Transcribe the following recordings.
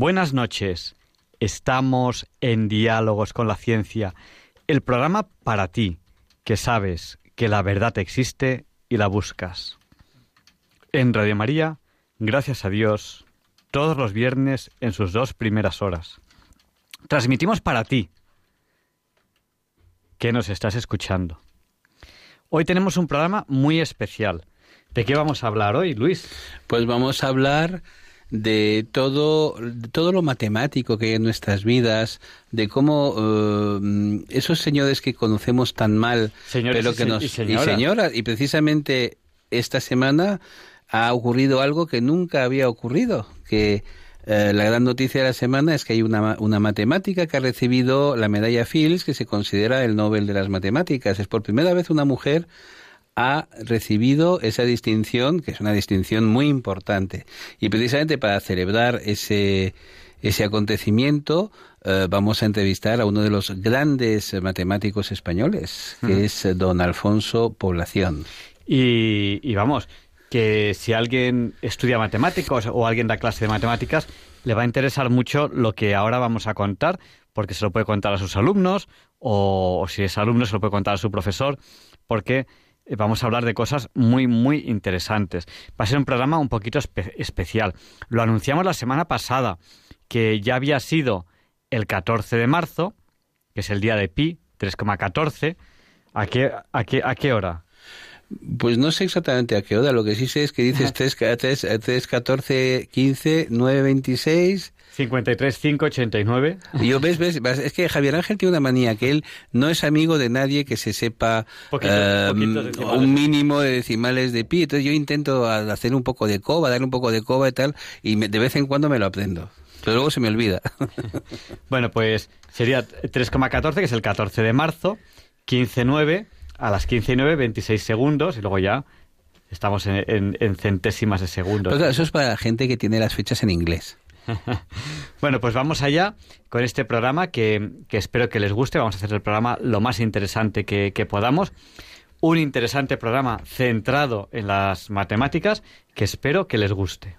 Buenas noches. Estamos en Diálogos con la Ciencia, el programa para ti, que sabes que la verdad existe y la buscas. En Radio María, gracias a Dios, todos los viernes en sus dos primeras horas. Transmitimos para ti, que nos estás escuchando. Hoy tenemos un programa muy especial. ¿De qué vamos a hablar hoy, Luis? Pues vamos a hablar de todo, todo lo matemático que hay en nuestras vidas, de cómo eh, esos señores que conocemos tan mal, pero que nos y, señoras. y precisamente esta semana ha ocurrido algo que nunca había ocurrido, que eh, la gran noticia de la semana es que hay una, una matemática que ha recibido la medalla Fields, que se considera el Nobel de las Matemáticas. Es por primera vez una mujer ha recibido esa distinción, que es una distinción muy importante. Y precisamente para celebrar ese, ese acontecimiento, eh, vamos a entrevistar a uno de los grandes matemáticos españoles, que es don Alfonso Población. Y, y, vamos, que si alguien estudia matemáticos o alguien da clase de matemáticas, le va a interesar mucho lo que ahora vamos a contar, porque se lo puede contar a sus alumnos, o, o si es alumno se lo puede contar a su profesor, porque vamos a hablar de cosas muy, muy interesantes. Va a ser un programa un poquito especial. Lo anunciamos la semana pasada, que ya había sido el 14 de marzo, que es el día de Pi, 3,14. ¿A qué, a, qué, ¿A qué hora? Pues no sé exactamente a qué hora, lo que sí sé es que dices 3, 3, 14, 15, 9, 26, 53-5-89. Yo ves, ves, es que Javier Ángel tiene una manía, que él no es amigo de nadie que se sepa eh, un mínimo de decimales de pi. Entonces yo intento hacer un poco de coba, dar un poco de coba y tal, y de vez en cuando me lo aprendo. Pero luego se me olvida. bueno, pues sería 3,14, que es el 14 de marzo, 15-9, a las 15 26 segundos, y luego ya estamos en, centésimas de segundos. Eso es para la gente que tiene las fechas en inglés. bueno, pues vamos allá con este programa que, espero que les guste. Vamos a hacer el programa lo más interesante que podamos. Un interesante programa centrado en las matemáticas que espero que les guste.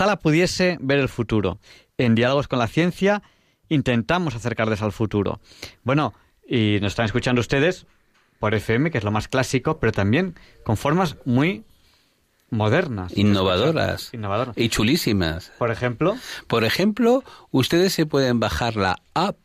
Ojalá pudiese ver el futuro. En Diálogos con la Ciencia intentamos acercarles al futuro. Bueno, y nos están escuchando ustedes por FM, que es lo más clásico, pero también con formas muy modernas. Innovadoras. Y chulísimas. Por ejemplo. Por ejemplo, ustedes se pueden bajar la app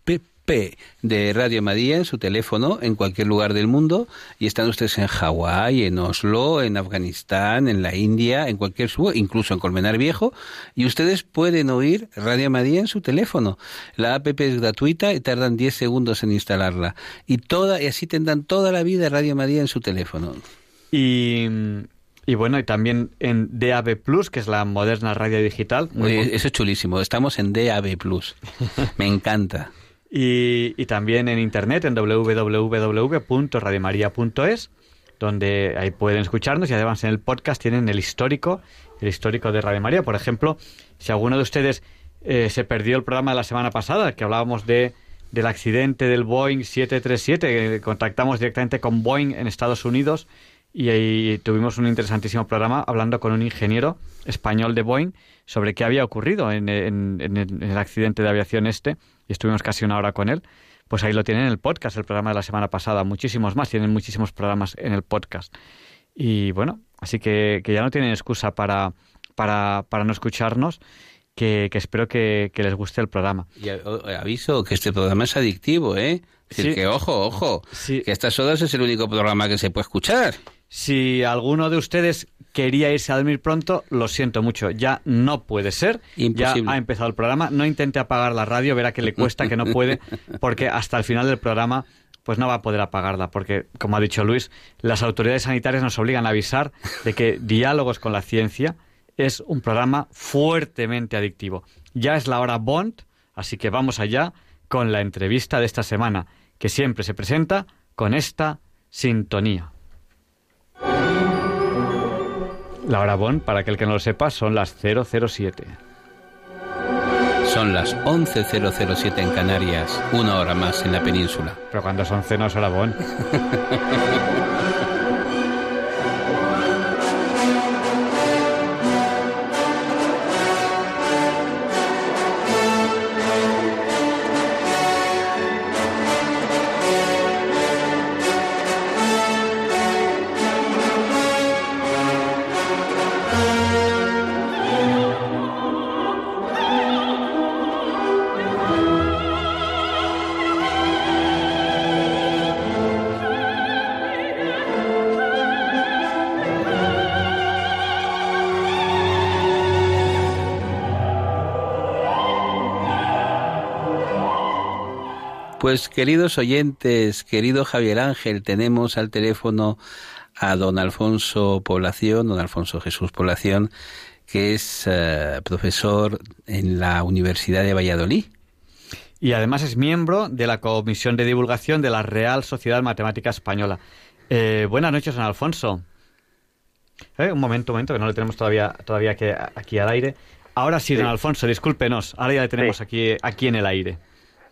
de Radio María en su teléfono en cualquier lugar del mundo y están ustedes en Hawái, en Oslo, en Afganistán, en la India, en cualquier lugar, incluso en Colmenar Viejo, y ustedes pueden oír Radio María en su teléfono. La app es gratuita y tardan 10 segundos en instalarla. Y toda y así tendrán toda la vida Radio María en su teléfono. Y y bueno, y también en DAB Plus, que es la moderna radio digital. eso es chulísimo. Estamos en DAB Plus. Me encanta. Y, también en internet, en www.radiomaria.es, donde ahí pueden escucharnos y además en el podcast tienen el histórico, el histórico de Radio María. Por ejemplo, si alguno de ustedes eh, se perdió el programa de la semana pasada, que hablábamos de del accidente del Boeing 737, que contactamos directamente con Boeing en Estados Unidos y ahí tuvimos un interesantísimo programa hablando con un ingeniero español de Boeing sobre qué había ocurrido en, el accidente de aviación este y estuvimos casi una hora con él. Pues ahí lo tienen en el podcast, el programa de la semana pasada. Muchísimos más, tienen muchísimos programas en el podcast. Y bueno, así que, ya no tienen excusa para, para, para no escucharnos. Que, espero que, les guste el programa. Y aviso que este programa es adictivo, ¿eh? Es decir, que ojo, ojo, que estas horas es el único programa que se puede escuchar. Si alguno de ustedes quería irse a dormir pronto, lo siento mucho, ya no puede ser. Ya ha empezado el programa. No intente apagar la radio, verá que le cuesta, que no puede, porque hasta el final del programa pues no va a poder apagarla, porque, como ha dicho Luis, las autoridades sanitarias nos obligan a avisar de que Diálogos con la Ciencia es un programa fuertemente adictivo. Ya es la hora Bond, así que vamos allá con la entrevista de esta semana, que siempre se presenta con esta sintonía. La hora Bon, para aquel que no lo sepa, son las 007. Son las 11.007 en Canarias, una hora más en la península. Pero cuando son cenos hora Bon. Pues queridos oyentes, querido Javier Ángel, tenemos al teléfono a don Alfonso Población, don Alfonso Jesús Población, que es eh, profesor en la Universidad de Valladolid. Y además es miembro de la Comisión de Divulgación de la Real Sociedad Matemática Española. Eh, buenas noches, don Alfonso. Eh, un momento, un momento, que no le tenemos todavía, todavía aquí, al aire. Ahora sí, don Alfonso, discúlpenos. Ahora ya le tenemos aquí, aquí en el aire.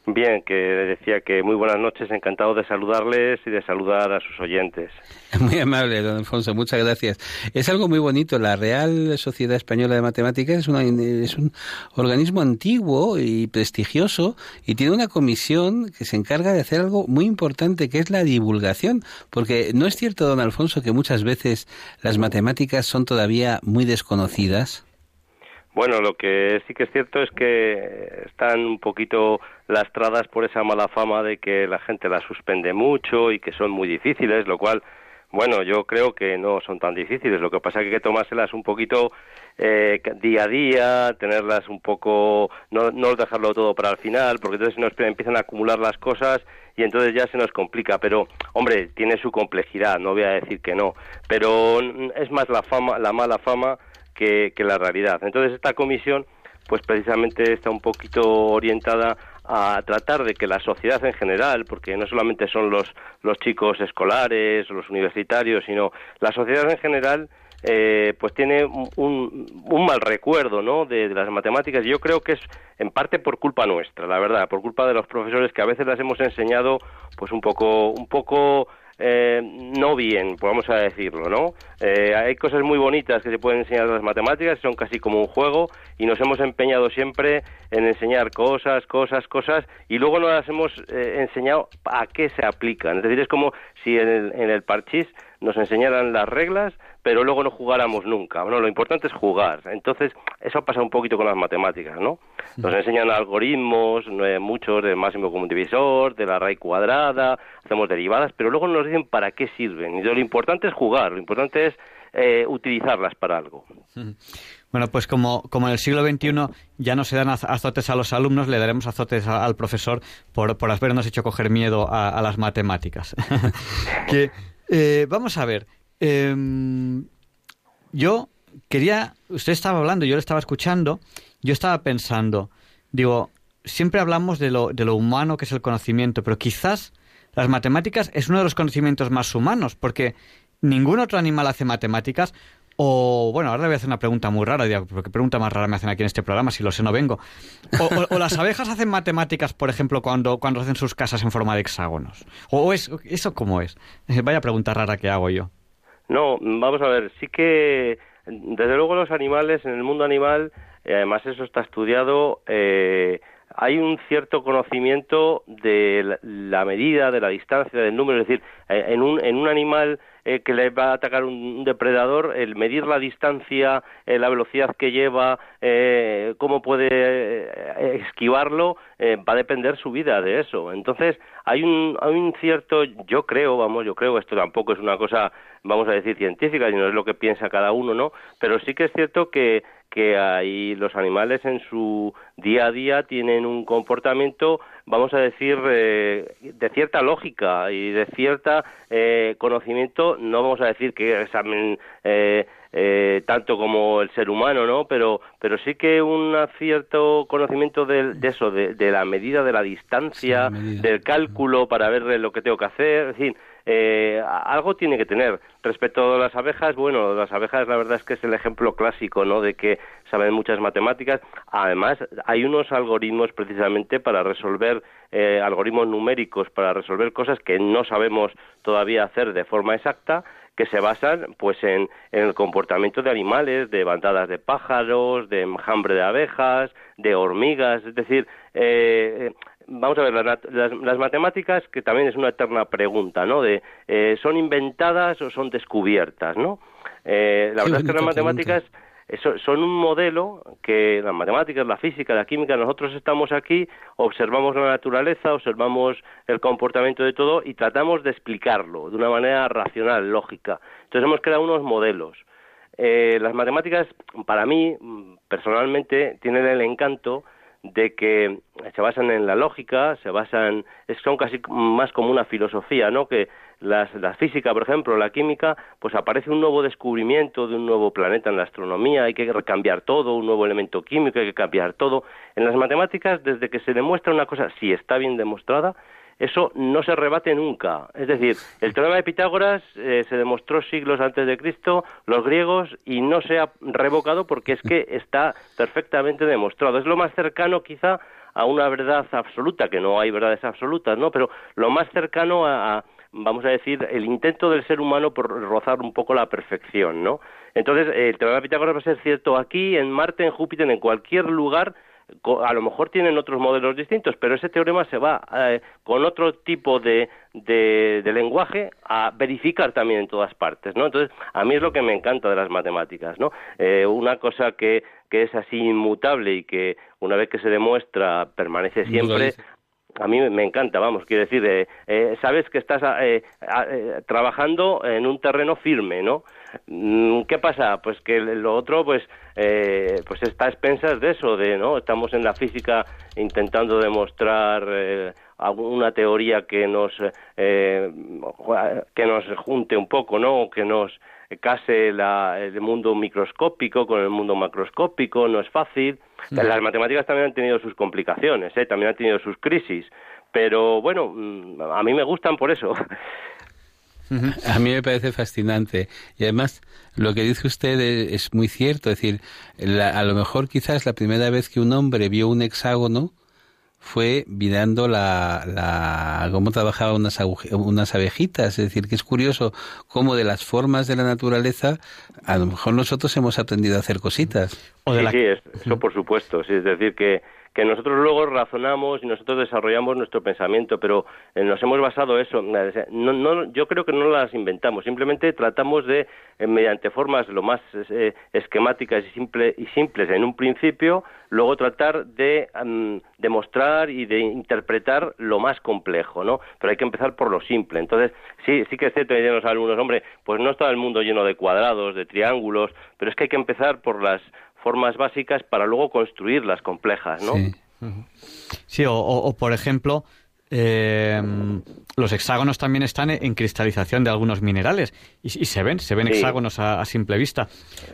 Bien, que decía que muy buenas noches, encantado de saludarles y de saludar a sus oyentes. Muy amable, don Alfonso, muchas gracias. Es algo muy bonito, la Real Sociedad Española de Matemáticas es, es un organismo antiguo y prestigioso y tiene una comisión que se encarga de hacer algo muy importante, que es la divulgación, porque no es cierto, don Alfonso, que muchas veces las matemáticas son todavía muy desconocidas. Bueno, lo que sí que es cierto es que están un poquito lastradas por esa mala fama de que la gente las suspende mucho y que son muy difíciles, lo cual, bueno, yo creo que no son tan difíciles. Lo que pasa es que hay que tomárselas un poquito eh, día a día, tenerlas un poco, no, no dejarlo todo para el final, porque entonces nos empiezan a acumular las cosas y entonces ya se nos complica. Pero, hombre, tiene su complejidad, no voy a decir que no, pero es más la fama, la mala fama que, la realidad. Entonces esta comisión pues precisamente está un poquito orientada a tratar de que la sociedad en general, porque no solamente son los, los chicos escolares los universitarios, sino la sociedad en general, eh, pues tiene un, un, mal recuerdo ¿no? de, de, las matemáticas. Yo creo que es en parte por culpa nuestra, la verdad, por culpa de los profesores que a veces las hemos enseñado pues un poco, un poco eh, no bien, vamos a decirlo, ¿no? Eh, hay cosas muy bonitas que se pueden enseñar las matemáticas, son casi como un juego, y nos hemos empeñado siempre en enseñar cosas, cosas, cosas, y luego no las hemos eh, enseñado a qué se aplican. Es decir, es como si en el, en el parchís nos enseñaran las reglas, pero luego no jugáramos nunca. Bueno, lo importante es jugar. Entonces, eso pasa un poquito con las matemáticas, ¿no? Nos enseñan algoritmos, muchos del máximo común divisor, de la raíz cuadrada, hacemos derivadas, pero luego nos dicen para qué sirven. Y lo importante es jugar, lo importante es eh, utilizarlas para algo. Bueno, pues como, como en el siglo XXI ya no se dan azotes a los alumnos, le daremos azotes al profesor por, por habernos hecho coger miedo a, las matemáticas. que, eh, vamos a ver, em, yo quería, usted estaba hablando, yo le estaba escuchando, yo estaba pensando, digo, siempre hablamos de lo, de lo humano que es el conocimiento, pero quizás las matemáticas es uno de los conocimientos más humanos, porque ningún otro animal hace matemáticas, o, bueno, ahora le voy a hacer una pregunta muy rara, porque pregunta más rara me hacen aquí en este programa, si lo sé no vengo. O, las abejas hacen matemáticas, por ejemplo, cuando, cuando hacen sus casas en forma de hexágonos. ¿O es, eso cómo es? Vaya pregunta rara que hago yo. No, vamos a ver, sí que, desde luego los animales, en el mundo animal, eh, además eso está estudiado, eh, hay un cierto conocimiento de la medida, de la distancia, del número, es decir, eh, en un, en un animal eh, que le va a atacar un depredador, el medir la distancia, eh, la velocidad que lleva, eh, cómo puede esquivarlo, va a depender su vida de eso. Entonces, hay un, hay un cierto, yo creo, vamos, yo creo, esto tampoco es una cosa, vamos a decir, científica, y no es lo que piensa cada uno, ¿no? Pero sí que es cierto que, que ahí los animales en su día a día tienen un comportamiento vamos a decir, eh, de cierta lógica y de cierta eh, conocimiento, no vamos a decir que examen eh, eh, tanto como el ser humano, ¿no? Pero, pero sí que un cierto conocimiento de, eso, de, la medida de la distancia, del cálculo para ver lo que tengo que hacer, en fin, eh, algo tiene que tener. Respecto a las abejas, bueno, las abejas la verdad es que es el ejemplo clásico, ¿no? De que saben muchas matemáticas. Además, hay unos algoritmos precisamente para resolver eh, algoritmos numéricos para resolver cosas que no sabemos todavía hacer de forma exacta que se basan pues en, el comportamiento de animales, de bandadas de pájaros, de enjambre de abejas, de hormigas, es decir, eh, vamos a ver, las, matemáticas, que también es una eterna pregunta, ¿no? De, eh, ¿son inventadas o son descubiertas, no? Eh, la verdad es que las matemáticas son un modelo que las matemáticas, la física, la química, nosotros estamos aquí, observamos la naturaleza, observamos el comportamiento de todo y tratamos de explicarlo de una manera racional, lógica. Entonces hemos creado unos modelos. Eh, las matemáticas, para mí, personalmente, tienen el encanto de que se basan en la lógica, se basan, son casi más como una filosofía, ¿no? Que la física, por ejemplo, la química, pues aparece un nuevo descubrimiento de un nuevo planeta en la astronomía, hay que cambiar todo, un nuevo elemento químico, hay que cambiar todo. En las matemáticas, desde que se demuestra una cosa, si está bien demostrada, eso no se rebate nunca. Es decir, el teorema de Pitágoras eh, se demostró siglos antes de Cristo, los griegos, y no se ha revocado porque es que está perfectamente demostrado. Es lo más cercano quizá a una verdad absoluta, que no hay verdades absolutas, ¿no? Pero lo más cercano a vamos a decir, el intento del ser humano por rozar un poco la perfección, ¿no? Entonces, el teorema de Pitágoras va a ser cierto aquí, en Marte, en Júpiter, en cualquier lugar, a lo mejor tienen otros modelos distintos, pero ese teorema se va eh, con otro tipo de, de, lenguaje a verificar también en todas partes, ¿no? Entonces, a mí es lo que me encanta de las matemáticas, ¿no? Eh, una cosa que, que es así inmutable y que una vez que se demuestra permanece siempre, a mí me encanta, vamos, quiero decir, eh, eh, sabes que estás eh, trabajando en un terreno firme, ¿no? Mm, ¿Qué pasa? Pues que lo otro, pues, pues está a expensas de eso, de, ¿no? Estamos en la física intentando demostrar alguna teoría que nos, que nos junte un poco, ¿no? Que nos case el mundo microscópico con el mundo macroscópico, no es fácil. Las matemáticas también han tenido sus complicaciones, ¿eh? también han tenido sus crisis, pero bueno, mm, a mí me gustan por eso. A mí me parece fascinante. Y además, lo que dice usted es muy cierto. Es decir, a lo mejor quizás la primera vez que un hombre vio un hexágono, fue mirando la, la, cómo trabajaban unas, unas abejitas. Es decir, que es curioso cómo de las formas de la naturaleza, a lo mejor nosotros hemos aprendido a hacer cositas. sí, sí, eso por supuesto. Sí, es decir, que, que nosotros luego razonamos y nosotros desarrollamos nuestro pensamiento, pero eh, nos hemos basado eso. No, no, yo creo que no las inventamos, simplemente tratamos de, eh, mediante formas lo más eh, esquemáticas y, simple, y simples en un principio, luego tratar de demostrar y de interpretar lo más complejo, ¿no? Pero hay que empezar por lo simple. Entonces, sí, sí que es cierto, dicen los alumnos, hombre, pues no está el mundo lleno de cuadrados, de triángulos, pero es que hay que empezar por las formas básicas para luego construir las complejas, ¿no? Sí, o, por ejemplo, eh, los hexágonos también están en cristalización de algunos minerales y, se ven, se ven hexágonos a, simple vista.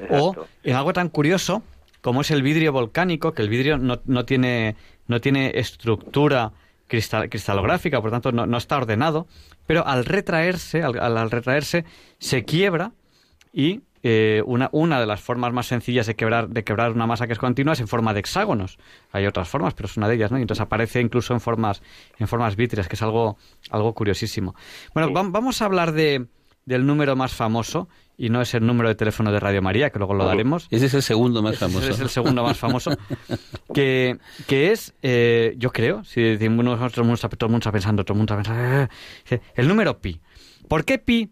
O en algo tan curioso como es el vidrio volcánico, que el vidrio no, no tiene, no tiene estructura cristalográfica, por tanto no, no, está ordenado, pero al retraerse, al retraerse, se quiebra y eh, una, una de las formas más sencillas de quebrar, de quebrar una masa que es continua es en forma de hexágonos. Hay otras formas, pero es una de ellas, ¿no? Y entonces aparece incluso en formas, en formas vítreas, que es algo, algo curiosísimo. Bueno, vamos a hablar de, del número más famoso, y no es el número de teléfono de Radio María, que luego lo daremos. Ese es el segundo más famoso. es el segundo más famoso. que, que es, eh, yo creo, si decimos nosotros, todo el mundo está pensando, todo el mundo está pensando, eh, el número pi. ¿Por qué pi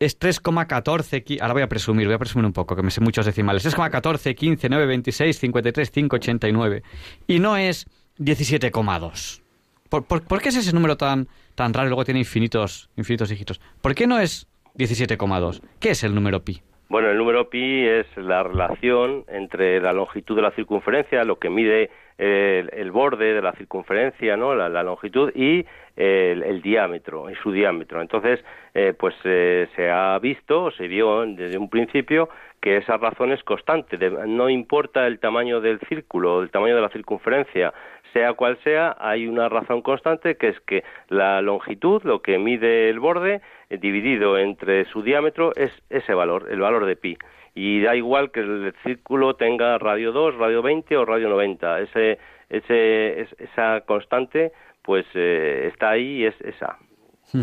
es 3,14. Ahora voy a presumir, voy a presumir un poco, que me sé muchos decimales. 3,14, 15, 9, 26, 53, 5, 89. Y no es 17,2. ¿Por, por, qué es ese número tan, tan raro luego tiene infinitos, infinitos dígitos? ¿Por qué no es 17,2? ¿Qué es el número pi? Bueno, el número pi es la relación entre la longitud de la circunferencia, lo que mide el, borde de la circunferencia, ¿no? la, longitud y el, diámetro, y su diámetro. Entonces, eh, pues eh, se ha visto, se vio desde un principio que esa razón es constante. no importa el tamaño del círculo, el tamaño de la circunferencia, sea cual sea, hay una razón constante que es que la longitud, lo que mide el borde, eh, dividido entre su diámetro, es ese valor, el valor de pi. Y da igual que el círculo tenga radio 2, radio 20 o radio 90. Ese, ese, esa constante, pues eh, está ahí y es esa.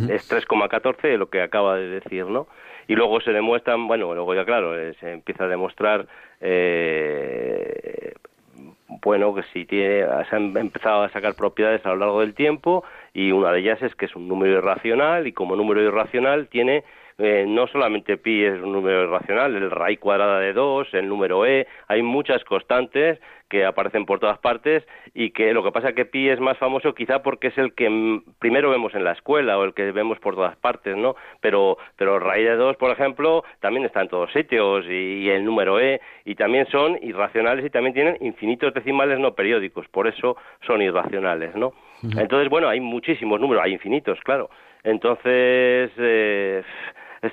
Es 3,14 lo que acaba de decir, ¿no? Y luego se demuestran, bueno, luego ya claro, eh, se empieza a demostrar eh, bueno, que si tiene, se han empezado a sacar propiedades a lo largo del tiempo y una de ellas es que es un número irracional y como número irracional tiene eh, no solamente pi es un número irracional, el raíz cuadrada de 2, el número e, hay muchas constantes que aparecen por todas partes y que lo que pasa es que pi es más famoso quizá porque es el que primero vemos en la escuela o el que vemos por todas partes, ¿no? Pero, pero raíz de 2, por ejemplo, también está en todos sitios y, el número e y también son irracionales y también tienen infinitos decimales no periódicos, por eso son irracionales, ¿no? Entonces, bueno, hay muchísimos números, hay infinitos, claro. Entonces, eh,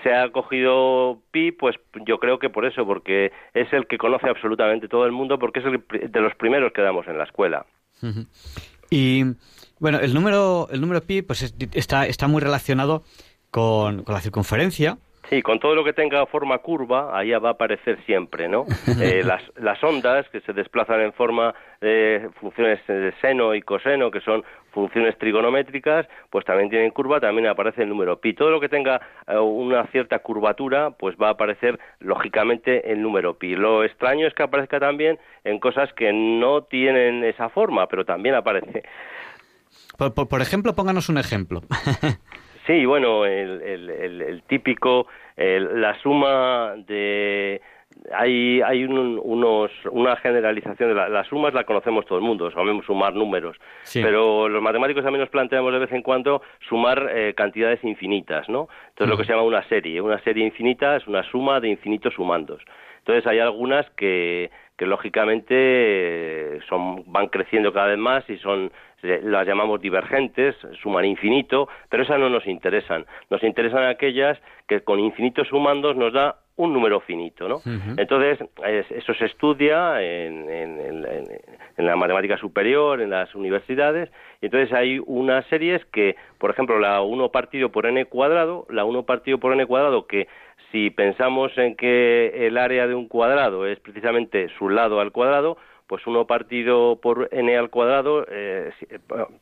se ha cogido Pi, pues yo creo que por eso, porque es el que conoce absolutamente todo el mundo, porque es el de los primeros que damos en la escuela. Y bueno, el número, el número Pi pues está, está muy relacionado con, con la circunferencia, Sí, con todo lo que tenga forma curva, ahí va a aparecer siempre, ¿no? Eh, las, las ondas que se desplazan en forma de funciones de seno y coseno, que son funciones trigonométricas, pues también tienen curva, también aparece el número pi. Todo lo que tenga eh, una cierta curvatura, pues va a aparecer lógicamente el número pi. Lo extraño es que aparezca también en cosas que no tienen esa forma, pero también aparece. Por, por ejemplo, pónganos un ejemplo. Sí, bueno, el, el, típico, la suma de hay, hay unos, una generalización de las sumas la conocemos todo el mundo, sabemos sumar números, pero los matemáticos también nos planteamos de vez en cuando sumar eh, cantidades infinitas, ¿no? Entonces lo que se llama una serie, una serie infinita es una suma de infinitos sumandos. Entonces hay algunas que, que lógicamente son, van creciendo cada vez más y son las llamamos divergentes, suman infinito, pero esas no nos interesan. Nos interesan aquellas que con infinitos sumandos nos da un número finito, ¿no? Entonces, eso se estudia en, en, la matemática superior, en las universidades, y entonces hay unas series que, por ejemplo, la 1 partido por n cuadrado, la 1 partido por n cuadrado, que si pensamos en que el área de un cuadrado es precisamente su lado al cuadrado, pues uno partido por n al cuadrado, eh,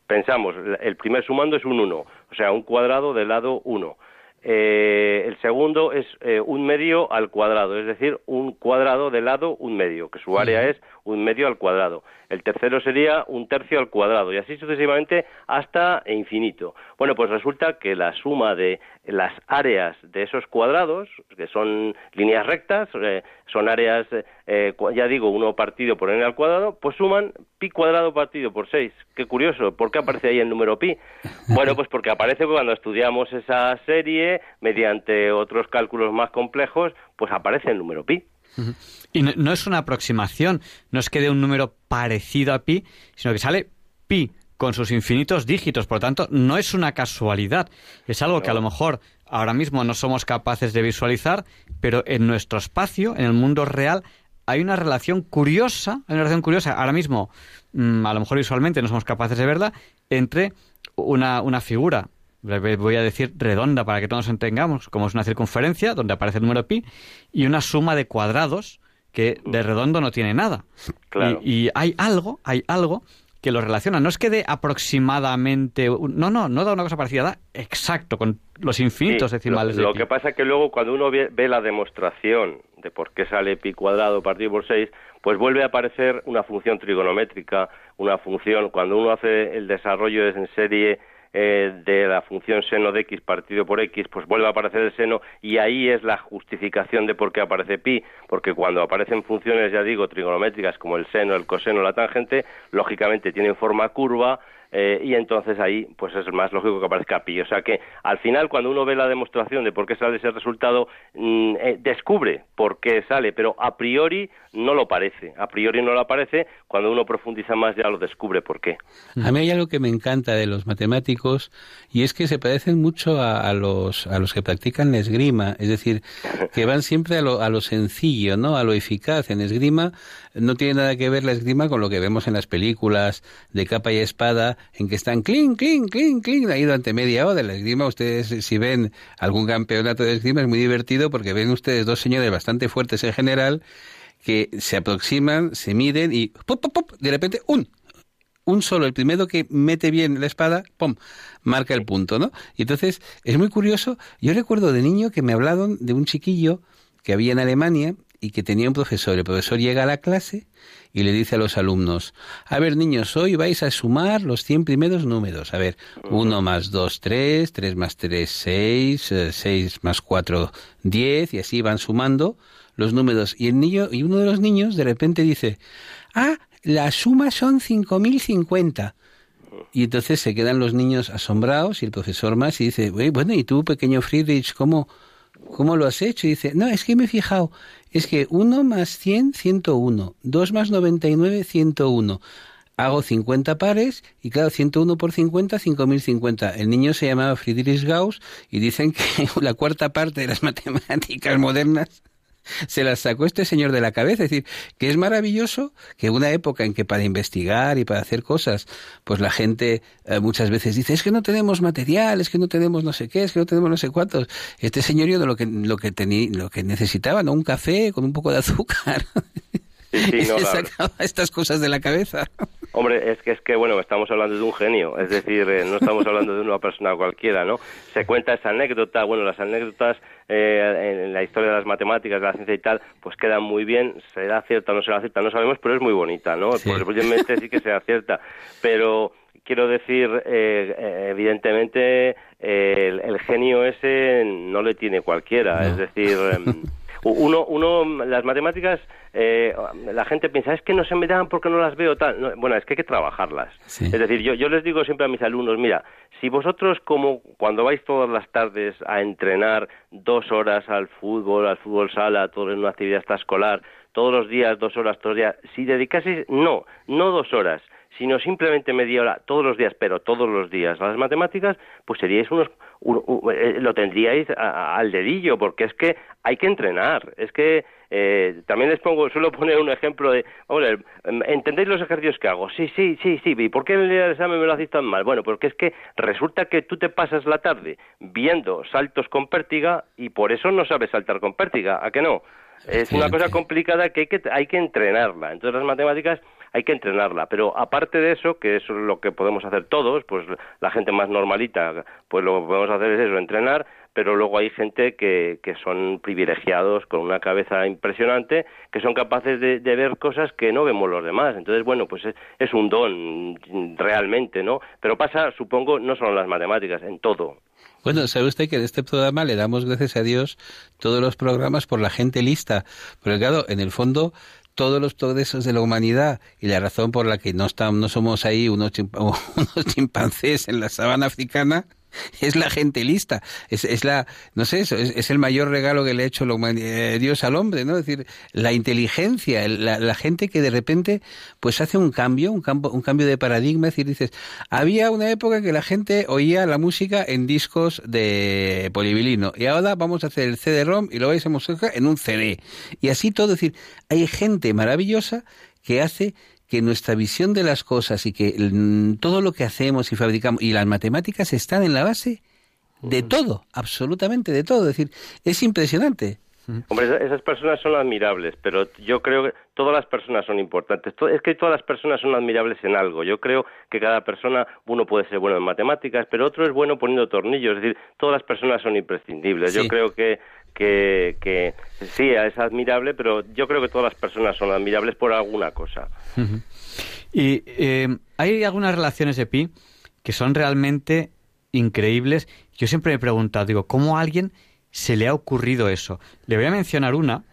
pensamos, el primer sumando es un 1, o sea, un cuadrado del lado 1. eh, el segundo es eh, un medio al cuadrado, es decir, un cuadrado de lado, un medio, que su área es un medio al cuadrado. El tercero sería un tercio al cuadrado y así sucesivamente hasta infinito. Bueno, pues resulta que la suma de las áreas de esos cuadrados, que son líneas rectas, eh, son áreas, eh, ya digo, uno partido por n al cuadrado, pues suman pi cuadrado partido por 6. Qué curioso, ¿por qué aparece ahí el número pi? Bueno, pues porque aparece cuando estudiamos esa serie, mediante otros cálculos más complejos, pues aparece el número pi. Y no, es una aproximación, no es que dé un número parecido a pi, sino que sale pi con sus infinitos dígitos. Por lo tanto, no es una casualidad. Es algo que a lo mejor ahora mismo no somos capaces de visualizar, pero en nuestro espacio, en el mundo real, hay una relación curiosa, hay una relación curiosa, ahora mismo, mm, a lo mejor visualmente no somos capaces de verla, entre una, una figura voy a decir redonda para que todos entendamos, como es una circunferencia donde aparece el número pi, y una suma de cuadrados que de redondo no tiene nada. Y, hay algo, hay algo que lo relaciona. No es que dé aproximadamente, no, no, no da una cosa parecida, da exacto, con los infinitos decimales. Lo, que pasa es que luego cuando uno ve, ve, la demostración de por qué sale pi cuadrado partido por 6, pues vuelve a aparecer una función trigonométrica, una función, cuando uno hace el desarrollo en serie eh, de la función seno de x partido por x, pues vuelve a aparecer el seno y ahí es la justificación de por qué aparece pi, porque cuando aparecen funciones, ya digo, trigonométricas como el seno, el coseno, la tangente, lógicamente tienen forma curva, eh, y entonces ahí pues es más lógico que aparezca pi. O sea que al final cuando uno ve la demostración de por qué sale ese resultado, mm, eh, descubre por qué sale, pero a priori no lo parece. A priori no lo aparece, cuando uno profundiza más ya lo descubre por qué. A mí hay algo que me encanta de los matemáticos y es que se parecen mucho a, los, a los que practican la esgrima, es decir, que van siempre a lo, a lo sencillo, ¿no? a lo eficaz. En esgrima no tiene nada que ver la esgrima con lo que vemos en las películas de capa y espada, en que están clink, clink, clink, clink, ahí durante media hora. La esgrima, ustedes si ven algún campeonato de esgrima es muy divertido porque ven ustedes dos señores bastante fuertes en general que se aproximan, se miden y pop, pop, pop, de repente un un solo, el primero que mete bien la espada, ¡pum!, marca el punto, ¿no? Y entonces es muy curioso, yo recuerdo de niño que me hablaron de un chiquillo que había en Alemania y que tenía un profesor. El profesor llega a la clase y le dice a los alumnos, a ver niños, hoy vais a sumar los 100 primeros números. A ver, 1 más 2, 3, 3 más 3, 6, 6 más 4, 10, y así van sumando los números. Y el niño, y uno de los niños de repente dice, ah, la suma son 5050. Y entonces se quedan los niños asombrados y el profesor más y dice, bueno, ¿y tú, pequeño Friedrich, cómo, cómo lo has hecho? Y dice, no, es que me he fijado, es que 1 más 100, 101, 2 más 99, 101. Hago 50 pares y claro, 101 por 50, 5050. El niño se llamaba Friedrich Gauss y dicen que la cuarta parte de las matemáticas modernas se las sacó este señor de la cabeza. Es decir, que es maravilloso que una época en que para investigar y para hacer cosas, pues la gente eh, muchas veces dice, es que no tenemos material, es que no tenemos no sé qué, es que no tenemos no sé cuántos. Este señor yo lo que, lo que, tenía, lo que necesitaba, ¿no? Un café con un poco de azúcar. y se sacaba estas cosas de la cabeza. Hombre, es que es que bueno, estamos hablando de un genio, es decir, eh, no estamos hablando de una persona cualquiera, ¿no? Se cuenta esa anécdota, bueno, las anécdotas eh, en la historia de las matemáticas, de la ciencia y tal, pues quedan muy bien, será cierta o no será cierta, no sabemos, pero es muy bonita, ¿no? Sí. Posiblemente sí que sea cierta, pero quiero decir, eh, evidentemente, el, genio ese no le tiene cualquiera, es decir... Uno, uno, las matemáticas, eh, la gente piensa, es que no se me dan porque no las veo tal. bueno, es que hay que trabajarlas. Es decir, yo, yo les digo siempre a mis alumnos, mira, si vosotros como cuando vais todas las tardes a entrenar dos horas al fútbol, al fútbol sala, todo en una actividad extraescolar, todos los días, dos horas, todos los días, si dedicaseis, no, no dos horas, sino simplemente media hora todos los días, pero todos los días a las matemáticas, pues seríais unos, lo tendríais al dedillo, porque es que hay que entrenar, es que eh, también les pongo, suelo poner un ejemplo de, hombre, ¿entendéis los ejercicios que hago? Sí, sí, sí, sí, ¿y por qué en el examen me lo hacéis tan mal? Bueno, porque es que resulta que tú te pasas la tarde viendo saltos con pértiga y por eso no sabes saltar con pértiga, ¿a qué no? Es una cosa complicada que hay que, hay que entrenarla. Entonces las matemáticas hay que entrenarla. Pero aparte de eso, que es lo que podemos hacer todos, pues la gente más normalita, pues lo que podemos hacer es eso, entrenar, pero luego hay gente que, que son privilegiados con una cabeza impresionante, que son capaces de, ver cosas que no vemos los demás. Entonces, bueno, pues es, un don realmente, ¿no? Pero pasa, supongo, no solo en las matemáticas, en todo. Bueno, sabe usted que en este programa le damos gracias a Dios todos los programas por la gente lista. Porque claro, en el fondo todos los progresos de la humanidad y la razón por la que no, estamos, no somos ahí unos, unos chimpancés en la sabana africana es la gente lista, es, es la, no sé, es, es, el mayor regalo que le ha hecho eh, Dios al hombre, ¿no? Es decir, la inteligencia, la, la, gente que de repente, pues hace un cambio, un, campo, un cambio de paradigma, es decir, dices, había una época que la gente oía la música en discos de polivilino, y ahora vamos a hacer el CD-ROM y lo vais a mostrar en un CD, y así todo, es decir, hay gente maravillosa que hace que nuestra visión de las cosas y que todo lo que hacemos y fabricamos y las matemáticas están en la base de todo, absolutamente de todo. Es decir, es impresionante. Hombre, esas personas son admirables, pero yo creo que todas las personas son importantes. Es que todas las personas son admirables en algo. Yo creo que cada persona, uno puede ser bueno en matemáticas, pero otro es bueno poniendo tornillos. Es decir, todas las personas son imprescindibles. Yo creo que que, que sí, es admirable, pero yo creo que todas las personas son admirables por alguna cosa. Y eh, hay algunas relaciones de pi que son realmente increíbles. Yo siempre me he preguntado, digo, ¿cómo alguien se le ha ocurrido eso? Le voy a mencionar una,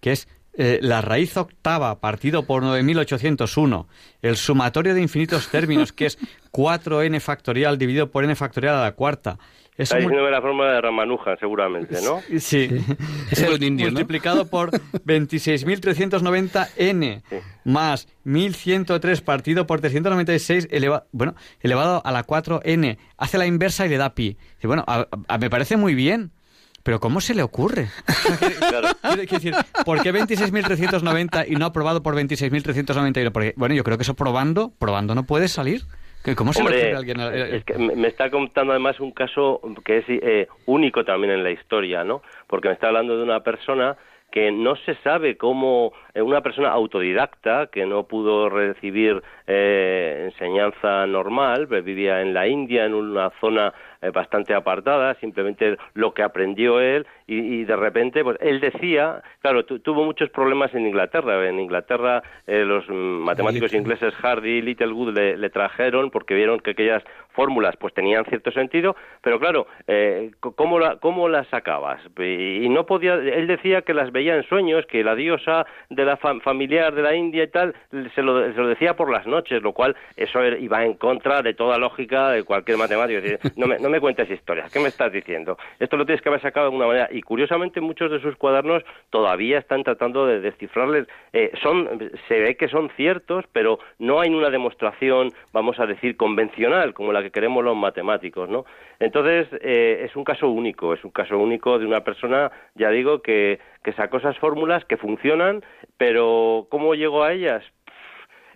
que es eh, la raíz octava partido por 9801, el sumatorio de infinitos términos, que es 4n factorial dividido por n factorial a la cuarta, Está diciendo la forma de Ramanuja, seguramente, ¿no? Sí. Es el indio, Multiplicado por 26.390n más 1.103 partido por 396 elevado, bueno, elevado a la 4n. Hace la inversa y le da pi. Y bueno, me parece muy bien. Pero ¿cómo se le ocurre? claro. decir, ¿por qué 26.390 y no aprobado por 26.391? Porque, bueno, yo creo que eso probando, probando no puede salir. ¿Cómo se Hombre, alguien? Es que me está contando además un caso que es eh, único también en la historia, ¿no? Porque me está hablando de una persona que no se sabe cómo eh, una persona autodidacta que no pudo recibir eh, enseñanza normal, vivía en la India, en una zona eh, bastante apartada, simplemente lo que aprendió él y, de repente, pues él decía, claro, tuvo muchos problemas en Inglaterra. En Inglaterra eh, los matemáticos ingleses Hardy y Littlewood le, trajeron porque vieron que aquellas fórmulas pues tenían cierto sentido, pero claro, eh, ¿cómo, la, ¿cómo las sacabas? Y, no podía, él decía que las veía en sueños, que la diosa de la familiar de la India y tal, se lo, se lo decía por las noches, lo cual eso iba en contra de toda lógica de cualquier matemático. No me, no me cuentes historias, ¿qué me estás diciendo? Esto lo tienes que haber sacado de una manera. Y curiosamente muchos de sus cuadernos todavía están tratando de descifrarles. Eh, son, se ve que son ciertos, pero no hay una demostración, vamos a decir, convencional, como la que queremos los matemáticos, ¿no? Entonces, eh, es un caso único, es un caso único de una persona, ya digo, que sacó esas fórmulas que funcionan, pero ¿cómo llegó a ellas?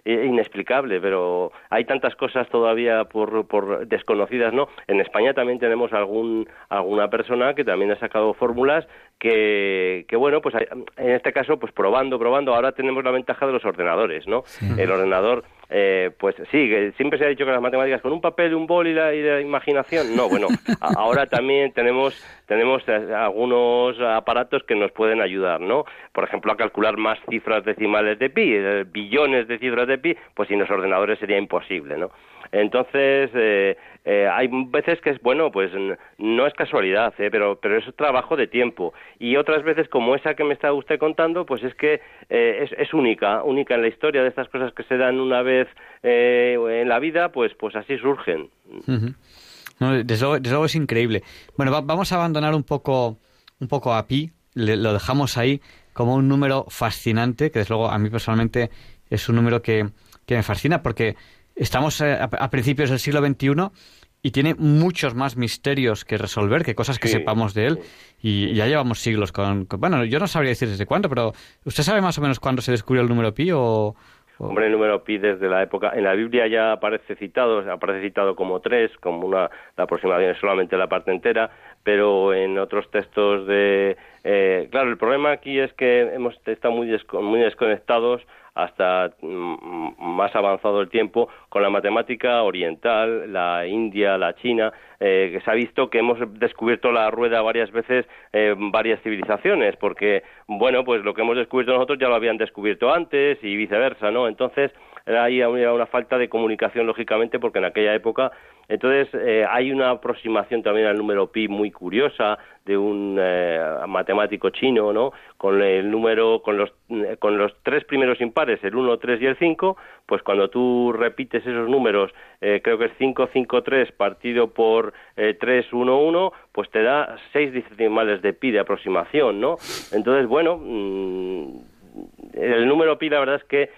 Inexplicable, pero hay tantas cosas todavía por, por desconocidas, ¿no? En España también tenemos algún alguna persona que también ha sacado fórmulas que, que bueno, pues en este caso, pues probando, probando, ahora tenemos la ventaja de los ordenadores, ¿no? El ordenador eh, pues sí, siempre se ha dicho que las matemáticas con un papel, un bol y la, y la imaginación. No, bueno, ahora también tenemos tenemos eh, algunos aparatos que nos pueden ayudar, ¿no? Por ejemplo, a calcular más cifras decimales de pi, eh, billones de cifras de pi, pues sin los ordenadores sería imposible, ¿no? Entonces, eh, eh, hay veces que es bueno, pues no es casualidad, ¿eh? pero, pero es trabajo de tiempo. Y otras veces, como esa que me está usted contando, pues es que es, es, única, única en la historia de estas cosas que se dan una vez en la vida, pues, pues así surgen. desde, luego, es increíble. Bueno, vamos a abandonar un poco, un poco a Pi, lo dejamos ahí como un número fascinante, que desde luego a mí personalmente es un número que, que me fascina porque Estamos eh, a, principios del siglo XXI y tiene muchos más misterios que resolver que cosas que sepamos de él. Y ya llevamos siglos con, Bueno, yo no sabría decir desde cuándo, pero ¿usted sabe más o menos cuándo se descubrió el número pi o...? Hombre, el número pi desde la época... En la Biblia ya aparece citado, aparece citado como tres, como una la aproximación es solamente la parte entera, pero en otros textos de... Eh, claro, el problema aquí es que hemos estado muy, muy desconectados hasta mm, más avanzado el tiempo con la matemática oriental, la India, la China, eh, que se ha visto que hemos descubierto la rueda varias veces en varias civilizaciones, porque, bueno, pues lo que hemos descubierto nosotros ya lo habían descubierto antes y viceversa, ¿no? Entonces, hay una falta de comunicación, lógicamente, porque en aquella época entonces, eh, hay una aproximación también al número pi muy curiosa de un eh, matemático chino, ¿no? Con el número, con los, con los tres primeros impares, el 1, 3 y el 5, pues cuando tú repites esos números, eh, creo que es 5, 5, 3 partido por 3, 1, 1, pues te da seis decimales de pi de aproximación, ¿no? Entonces, bueno, mm, el número pi la verdad es que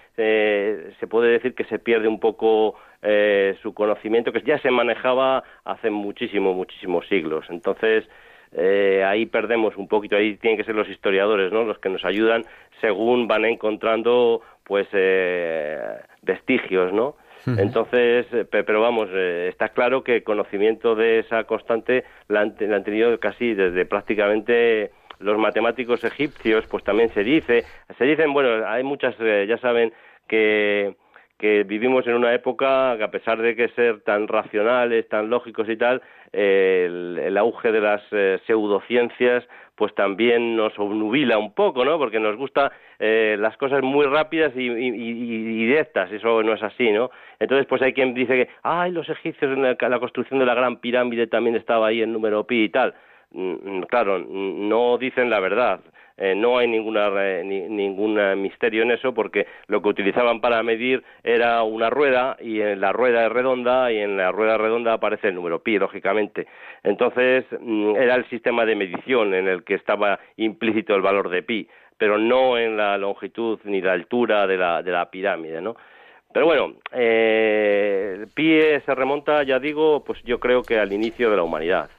se puede decir que se pierde un poco eh, su conocimiento que ya se manejaba hace muchísimos, muchísimos siglos. Entonces, eh, ahí perdemos un poquito, ahí tienen que ser los historiadores, ¿no? Los que nos ayudan según van encontrando, pues, eh, vestigios, ¿no? Entonces, pero vamos, está claro que conocimiento de esa constante la han, la han tenido casi desde prácticamente los matemáticos egipcios, pues también se dice, se dicen, bueno, hay muchas, ya saben que que vivimos en una época que a pesar de que ser tan racionales, tan lógicos y tal, el, auge de las eh, pseudociencias pues también nos obnubila un poco, ¿no? Porque nos gusta eh, las cosas muy rápidas y, directas, eso no es así, ¿no? Entonces, pues hay quien dice que, ay, los egipcios en la, construcción de la gran pirámide también estaba ahí en número pi y tal. Mm, mm, claro, no dicen la verdad. Eh, no hay ninguna, ningún misterio en eso porque lo que utilizaban para medir era una rueda y en la rueda es redonda y en la rueda redonda aparece el número pi, lógicamente. Entonces mm, era el sistema de medición en el que estaba implícito el valor de pi, pero no en la longitud ni la altura de la, de la pirámide, ¿no? Pero bueno, eh, pi se remonta, ya digo, pues yo creo que al inicio de la humanidad.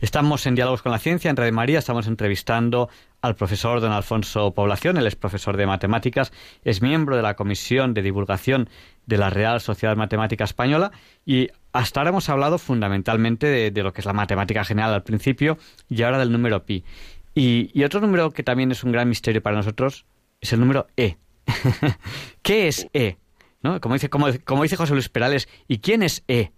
Estamos en Diálogos con la Ciencia, en Radio María, estamos entrevistando al profesor don Alfonso Población, él es profesor de matemáticas, es miembro de la Comisión de Divulgación de la Real Sociedad Matemática Española y hasta ahora hemos hablado fundamentalmente de, lo que es la matemática general al principio y ahora del número pi. Y, otro número que también es un gran misterio para nosotros es el número e. ¿Qué es e? ¿No? Como, dice, como, como dice José Luis Perales, ¿y quién es e?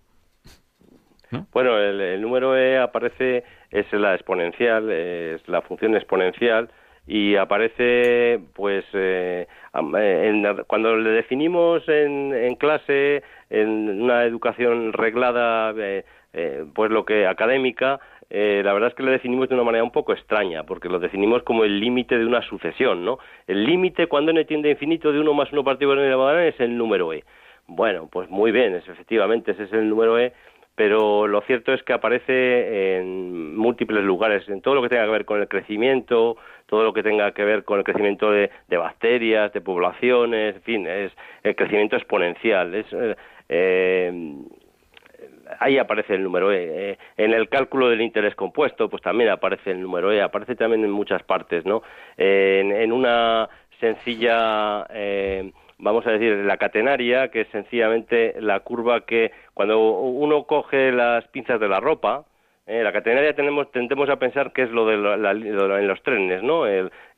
Bueno, el, número e aparece, es la exponencial, es la función exponencial y aparece, pues, eh, cuando le definimos en, en, clase, en una educación reglada, eh, eh, pues lo que académica, la verdad es que le definimos de una manera un poco extraña, porque lo definimos como el límite de una sucesión, ¿no? El límite cuando n tiende a infinito de 1 más 1 partido por n elevado a es el número e. Bueno, pues muy bien, es, efectivamente ese es el número e, pero lo cierto es que aparece en múltiples lugares, en todo lo que tenga que ver con el crecimiento, todo lo que tenga que ver con el crecimiento de, bacterias, de poblaciones, en fin, es el crecimiento exponencial. Es, eh, eh, ahí aparece el número E. Eh, en el cálculo del interés compuesto, pues también aparece el número E, aparece también en muchas partes, ¿no? en, una sencilla vamos a decir, la catenaria, que es sencillamente la curva que cuando uno coge las pinzas de la ropa, eh, la catenaria tenemos, tendemos a pensar que es lo de en los trenes, ¿no?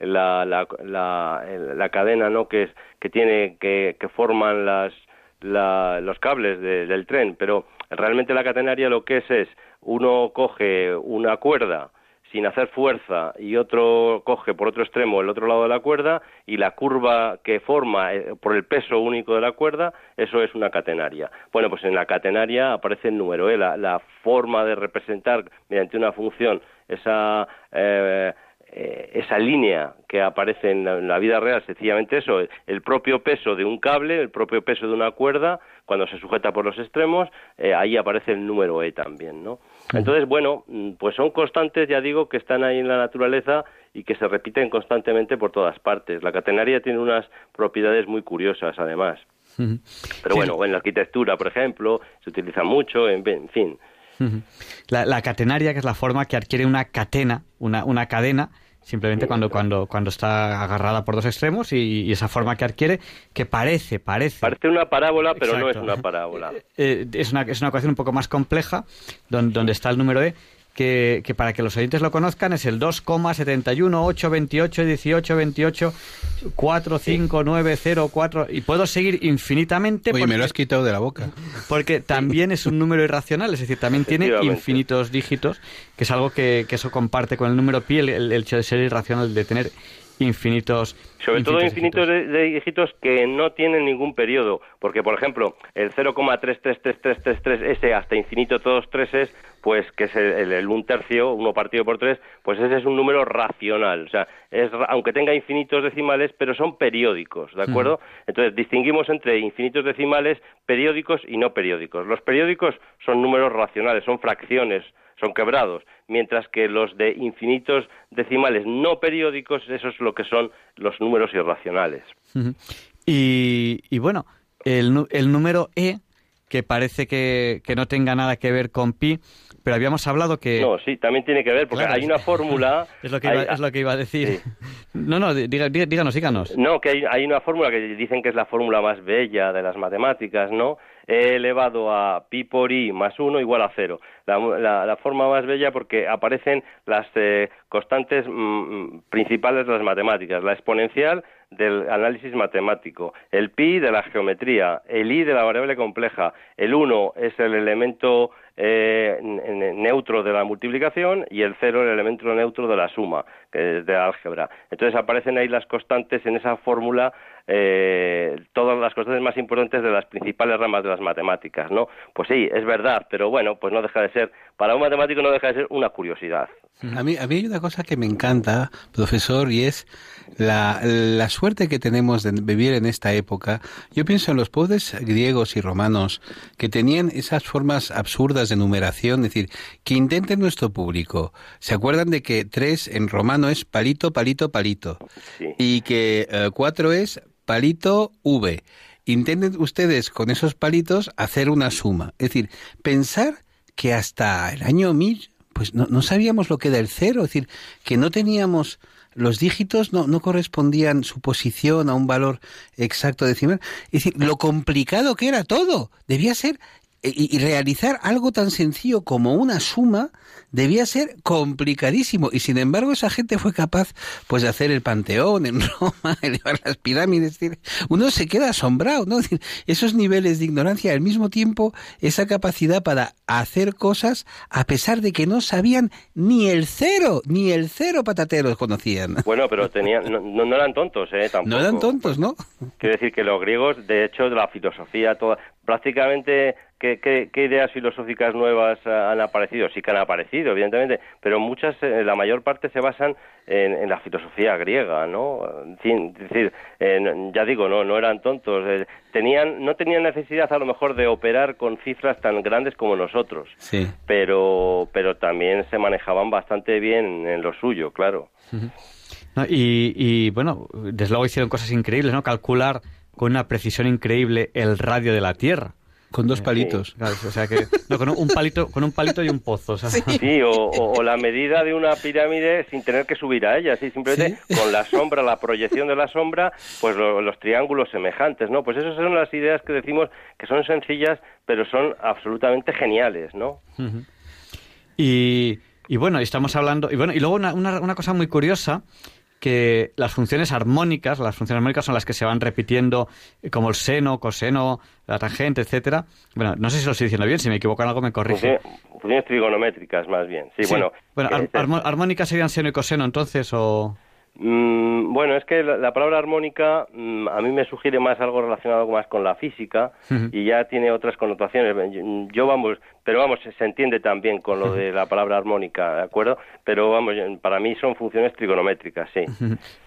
la, la, la, cadena, ¿no? Que, es, que tiene, que, que forman las, los cables del tren, pero realmente la catenaria lo que es es, uno coge una cuerda, sin hacer fuerza y otro coge por otro extremo el otro lado de la cuerda y la curva que forma eh, por el peso único de la cuerda, eso es una catenaria. Bueno, pues en la catenaria aparece el número, ¿eh? la, forma de representar mediante una función esa, eh, eh, esa línea que aparece en la, vida real, sencillamente eso, el propio peso de un cable, el propio peso de una cuerda, cuando se sujeta por los extremos, ahí aparece el número E también, ¿no? Entonces, bueno, mm, pues son constantes, ya digo, que están ahí en la naturaleza y que se repiten constantemente por todas partes. La catenaria tiene unas propiedades muy curiosas, además. Pero bueno, en la arquitectura, por ejemplo, se utiliza mucho, en, fin. La, catenaria, que es la forma que adquiere una catena, una, una cadena, simplemente cuando, cuando, cuando está agarrada por dos extremos y, esa forma que adquiere, que parece, parece. Parece una parábola, pero no es una parábola. Eh, eh, es, una, es una ecuación un poco más compleja, donde, está el número E. que, que, para que los oyentes lo conozcan es el 2,71, 8, 28, 18, 28, 4, 5, 9, 0, 4 y puedo seguir infinitamente. Oye, me lo has quitado de la boca. Porque también es un número irracional, es decir, también tiene infinitos dígitos, que es algo que, que eso comparte con el número pi, el, el hecho de ser irracional, de tener infinitos. Sobre todo infinitos de, dígitos que no tienen ningún periodo, porque por ejemplo el 0,333333 hasta infinito todos treses, pues que es el, un tercio, uno partido por tres, pues ese es un número racional, o sea, es, aunque tenga infinitos decimales, pero son periódicos, ¿de acuerdo? Entonces distinguimos entre infinitos decimales, periódicos y no periódicos. Los periódicos son números racionales, son fracciones, son quebrados, mientras que los de infinitos decimales no periódicos, eso es lo que son los números irracionales. y, bueno, el, el, número e, que parece que, que, no tenga nada que ver con pi, pero habíamos hablado que... No, sí, también tiene que ver, porque hay una fórmula... es, lo que iba, es lo que iba a decir. No, no, díganos, díganos. No, que hay, hay una fórmula que dicen que es la fórmula más bella de las matemáticas, ¿no? Elevado a pi por i más 1 igual a 0. La, forma más bella porque aparecen las eh, constantes mm, mm, principales de las matemáticas, la exponencial del análisis matemático, el pi de la geometría, el i de la variable compleja, el 1 es el elemento eh, neutro de la multiplicación y el 0 el elemento neutro de la suma, que es de álgebra. Entonces aparecen ahí las constantes en esa fórmula eh, todas las cosas más importantes de las principales ramas de las matemáticas, ¿no? Pues sí, es verdad, pero bueno, pues no deja de ser, para un matemático no deja de ser una curiosidad. A mí, a mí hay una cosa que me encanta, profesor, y es la, la suerte que tenemos de vivir en esta época. Yo pienso en los pobres griegos y romanos que tenían esas formas absurdas de numeración, es decir, que intenten nuestro público. ¿Se acuerdan de que tres en romano es palito, palito, palito? Y que eh, cuatro es palito V. Intenten ustedes con esos palitos hacer una suma. Es decir, pensar que hasta el año 1000 pues no, no sabíamos lo que era el cero, es decir, que no teníamos los dígitos no, no correspondían su posición a un valor exacto decimal. Es decir, lo complicado que era todo. Debía ser y, realizar algo tan sencillo como una suma debía ser complicadísimo y sin embargo esa gente fue capaz pues de hacer el panteón en Roma, elevar las pirámides, uno se queda asombrado, ¿no? esos niveles de ignorancia al mismo tiempo esa capacidad para hacer cosas a pesar de que no sabían ni el cero, ni el cero patateros conocían. Bueno, pero tenían no, no, eran tontos, eh, tampoco. No eran tontos, ¿no? Quiero decir que los griegos, de hecho, de la filosofía toda prácticamente ¿Qué, qué, ideas filosóficas nuevas han aparecido? Sí que han aparecido, evidentemente, pero muchas, eh, la mayor parte se basan en, la filosofía griega, ¿no? Es decir, ya digo, no, no eran tontos, eh, tenían, no tenían necesidad a lo mejor de operar con cifras tan grandes como nosotros, sí. pero, pero también se manejaban bastante bien en lo suyo, claro. y, y bueno, desde luego hicieron cosas increíbles, ¿no? Calcular con una precisión increíble el radio de la Tierra. Con dos palitos. o sea que, no, con un palito, con un palito y un pozo. Sí, o, la medida de una pirámide sin tener que subir a ella, así simplemente con la sombra, la proyección de la sombra, pues los triángulos semejantes, ¿no? Pues esas son las ideas que decimos que son sencillas, pero son absolutamente geniales, ¿no? y, y bueno, estamos hablando, y bueno, y luego una, una, una cosa muy curiosa que las funciones armónicas, las funciones armónicas son las que se van repitiendo, eh, como el seno, coseno, la tangente, etcétera. Bueno, no sé si lo estoy diciendo bien, si me equivoco en algo me corrige. Funciones, trigonométricas, más bien. Sí, bueno. Bueno, armónicas serían seno y coseno, entonces, o... Mm, bueno, es que la, palabra armónica mm, a mí me sugiere más algo relacionado más con la física y ya tiene otras connotaciones. Yo vamos, pero vamos, se, entiende también con lo de la palabra armónica, ¿de acuerdo? Pero vamos, para mí son funciones trigonométricas, sí.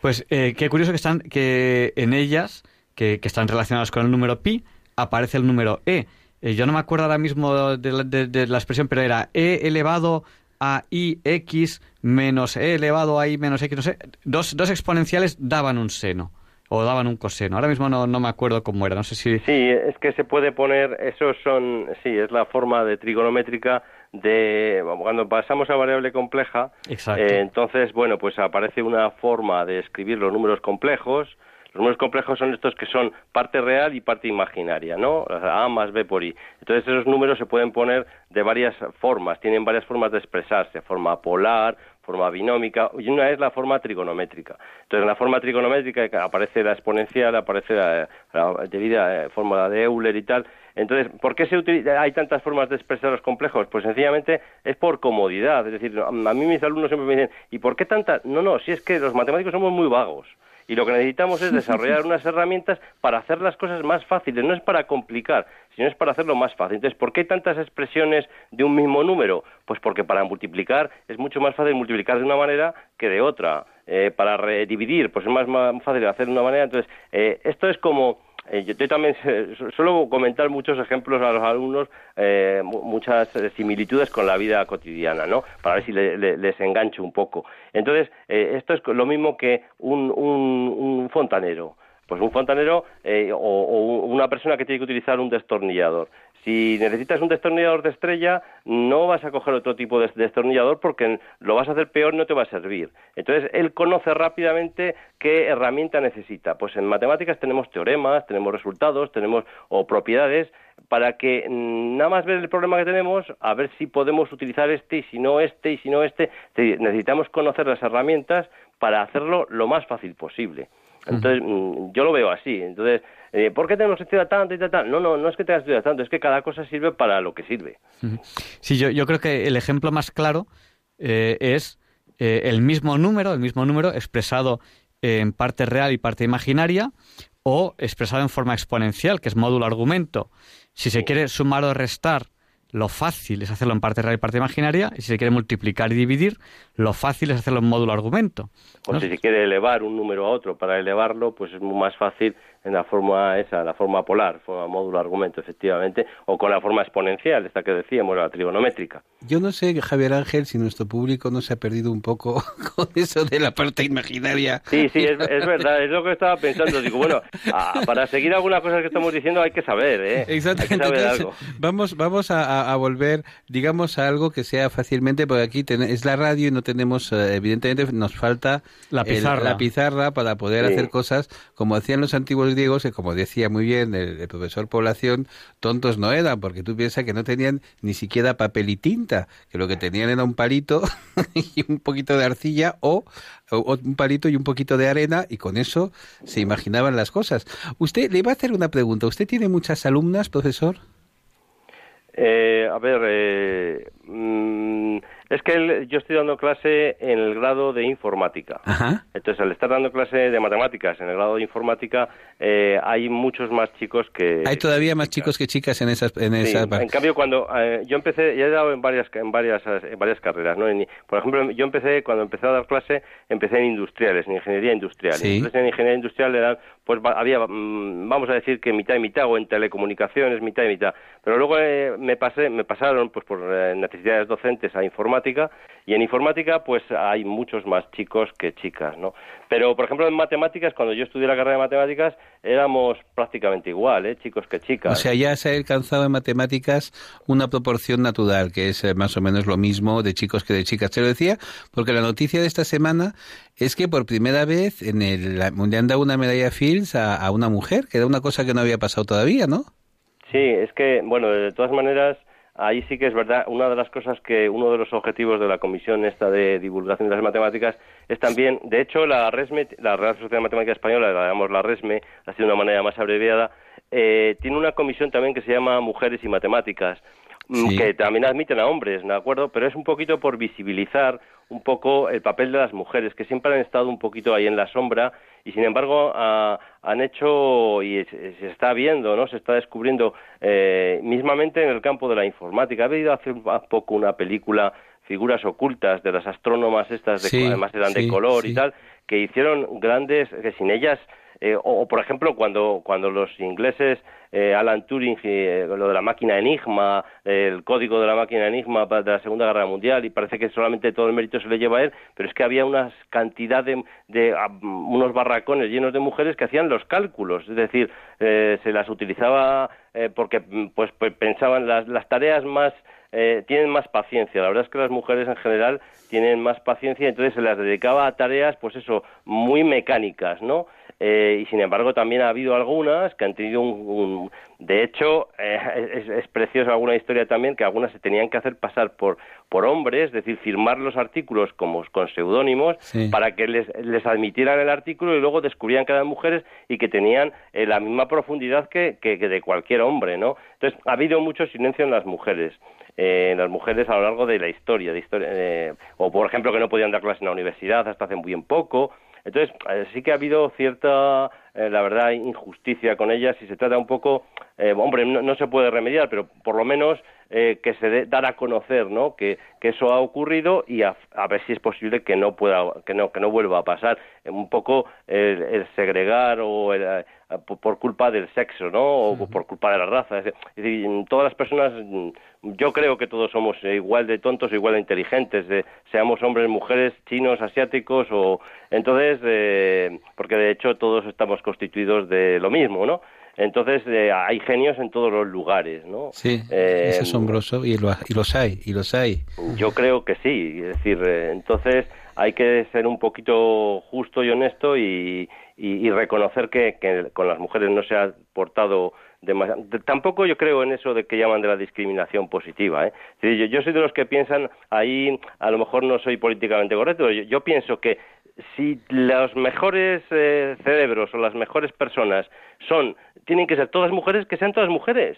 Pues eh, qué curioso que están que en ellas, que, están relacionadas con el número pi, aparece el número e. Eh, yo no me acuerdo ahora mismo de la expresión, pero era e elevado a i x menos e elevado a i menos x, no sé, dos, dos exponenciales daban un seno o daban un coseno. Ahora mismo no, no me acuerdo cómo era, no sé si... Sí, es que se puede poner, esos son, sí, es la forma de trigonométrica de cuando pasamos a variable compleja, eh, entonces, bueno, pues aparece una forma de escribir los números complejos, Los números complejos son estos que son parte real y parte imaginaria, ¿no? A más B por I. Entonces esos números se pueden poner de varias formas, tienen varias formas de expresarse, forma polar, forma binómica, y una es la forma trigonométrica. Entonces, en la forma trigonométrica aparece la exponencial, aparece la, debida eh, fórmula de Euler y tal. Entonces, ¿por qué se hay tantas formas de expresar los complejos? Pues sencillamente es por comodidad. Es decir, a mí mis alumnos siempre me dicen, ¿y por qué tantas? No, no, si es que los matemáticos somos muy vagos y lo que necesitamos es desarrollar unas herramientas para hacer las cosas más fáciles, no es para complicar, sino es para hacerlo más fácil. Entonces, ¿por qué tantas expresiones de un mismo número? Pues porque para multiplicar es mucho más fácil multiplicar de una manera que de otra. Eh, para dividir, pues es más, fácil hacer de una manera. Entonces, eh, esto es como eh, yo, también suelo comentar muchos ejemplos a los alumnos, eh, muchas similitudes con la vida cotidiana, ¿no? Para ver si les engancho un poco. Entonces, eh, esto es lo mismo que un, un, fontanero. Pues un fontanero o, o, una persona que tiene que utilizar un destornillador. Si necesitas un destornillador de estrella, no vas a coger otro tipo de destornillador porque lo vas a hacer peor no te va a servir. Entonces, él conoce rápidamente qué herramienta necesita. Pues en matemáticas tenemos teoremas, tenemos resultados, tenemos o propiedades para que mm, nada más ver el problema que tenemos, a ver si podemos utilizar este y si no este y si no este. Necesitamos conocer las herramientas para hacerlo lo más fácil posible. Entonces, mm, yo lo veo así. Entonces, eh, ¿por qué tenemos que estudiar tanto y tal, No, no, no es que tengas que estudiar tanto, es que cada cosa sirve para lo que sirve. Sí, yo, yo creo que el ejemplo más claro eh, es eh, el mismo número, el mismo número expresado en parte real y parte imaginaria, o expresado en forma exponencial, que es módulo argumento. Si se quiere sumar o restar lo fácil es hacerlo en parte real y parte imaginaria, y si se quiere multiplicar y dividir, lo fácil es hacerlo en módulo argumento. O si se quiere elevar un número a otro para elevarlo, pues es más fácil en la forma esa, la forma polar, forma módulo argumento, efectivamente, o con la forma exponencial, esta que decíamos, la trigonométrica. Yo no sé, Javier Ángel, si nuestro público no se ha perdido un poco con eso de la parte imaginaria. Sí, sí, es, verdad, es lo que estaba pensando. Digo, bueno, para seguir algunas cosas que estamos diciendo hay que saber, ¿eh? Exactamente. Vamos, vamos a, volver, digamos, a algo que sea fácilmente, porque aquí es la radio y no tenemos, eh, evidentemente, nos falta la pizarra, la pizarra para poder hacer cosas como hacían los antiguos griegos, que como decía muy bien el, profesor Población, tontos no eran, porque tú piensas que no tenían ni siquiera papel y tinta, que lo que tenían era un palito y un poquito de arcilla o, un palito y un poquito de arena y con eso se imaginaban las cosas. Usted le va a hacer una pregunta. ¿Usted tiene muchas alumnas, profesor? Eh, a ver, eh, mm, es que yo estoy dando clase en el grado de informática. Entonces, al estar dando clase de matemáticas en el grado de informática, eh, hay muchos más chicos que... Hay todavía más chicos que chicas en esas... En, sí, en cambio, cuando eh, yo empecé, ya he dado en varias, en varias, en varias carreras, ¿no? por ejemplo, yo empecé, cuando empecé a dar clase, empecé en industriales, en ingeniería industrial. Entonces, en ingeniería industrial eran, pues había, mm, vamos a decir que mitad y mitad, o en telecomunicaciones, mitad y mitad. Pero luego eh, me pasé, me pasaron, pues por necesidades docentes a informática y en informática pues hay muchos más chicos que chicas, ¿no? Pero por ejemplo en matemáticas, cuando yo estudié la carrera de matemáticas, éramos prácticamente igual, ¿eh? chicos que chicas. O sea, ya se ha alcanzado en matemáticas una proporción natural, que es eh, más o menos lo mismo de chicos que de chicas. Te lo decía porque la noticia de esta semana es que por primera vez en el Mundial han dado una medalla Fields a, a una mujer, que era una cosa que no había pasado todavía, ¿no? Sí, es que, bueno, de todas maneras, ahí sí que es verdad, una de las cosas que uno de los objetivos de la comisión esta de divulgación de las matemáticas es también, de hecho, la RESME, la Real Sociedad Matemática Española, la llamamos la RESME, así de una manera más abreviada, eh, tiene una comisión también que se llama Mujeres y Matemáticas, mm, que también admiten a hombres, ¿de acuerdo? Pero es un poquito por visibilizar un poco el papel de las mujeres, que siempre han estado un poquito ahí en la sombra y sin embargo han hecho y se, está viendo, ¿no? Se está descubriendo eh, mismamente en el campo de la informática. Ha habido hace poco una película figuras ocultas de las astrónomas estas de además eran de color y tal que hicieron grandes que sin ellas eh, o, por ejemplo, cuando, cuando los ingleses, eh, Alan Turing, eh, lo de la máquina Enigma, el código de la máquina Enigma de la Segunda Guerra Mundial, y parece que solamente todo el mérito se le lleva a él, pero es que había una cantidad de, unos barracones llenos de mujeres que hacían los cálculos, es decir, se las utilizaba porque pues, pues, pensaban las, las tareas más tienen más paciencia. La verdad es que las mujeres en general tienen más paciencia, entonces se las dedicaba a tareas, pues eso, muy mecánicas, ¿no? Eh, y sin embargo también ha habido algunas que han tenido un, de hecho eh, es, preciosa alguna historia también que algunas se tenían que hacer pasar por por hombres, es decir, firmar los artículos como con seudónimos para que les, les admitieran el artículo y luego descubrían que eran mujeres y que tenían eh, la misma profundidad que, que, de cualquier hombre, ¿no? Entonces ha habido mucho silencio en las mujeres. en las mujeres a lo largo de la historia, de historia o por ejemplo que no podían dar clases en la universidad hasta hace muy bien poco, entonces, eh, sí que ha habido cierta, eh, la verdad, injusticia con ellas y se trata un poco, eh, hombre, no, se puede remediar, pero por lo menos que se dé, dar a conocer, ¿no? Que, que eso ha ocurrido y a, ver si es posible que no pueda, que no, que no vuelva a pasar. Un poco el, segregar o el, por, culpa del sexo, ¿no? O por culpa de la raza. Es decir, todas las personas, yo creo que todos somos igual de tontos, igual de inteligentes, seamos hombres, mujeres, chinos, asiáticos, o entonces, eh, porque de hecho todos estamos constituidos de lo mismo, ¿no? Entonces eh, hay genios en todos los lugares, ¿no? Sí, es eh, asombroso y, y los hay, y los hay. Yo creo que sí, es decir, entonces hay que ser un poquito justo y honesto y, y, reconocer que, con las mujeres no se ha portado demasiado. Tampoco yo creo en eso de que llaman de la discriminación positiva. ¿eh? Yo, yo, soy de los que piensan, ahí a lo mejor no soy políticamente correcto, pero yo, pienso que si los mejores eh, cerebros o las mejores personas son, tienen que ser todas mujeres, que sean todas mujeres.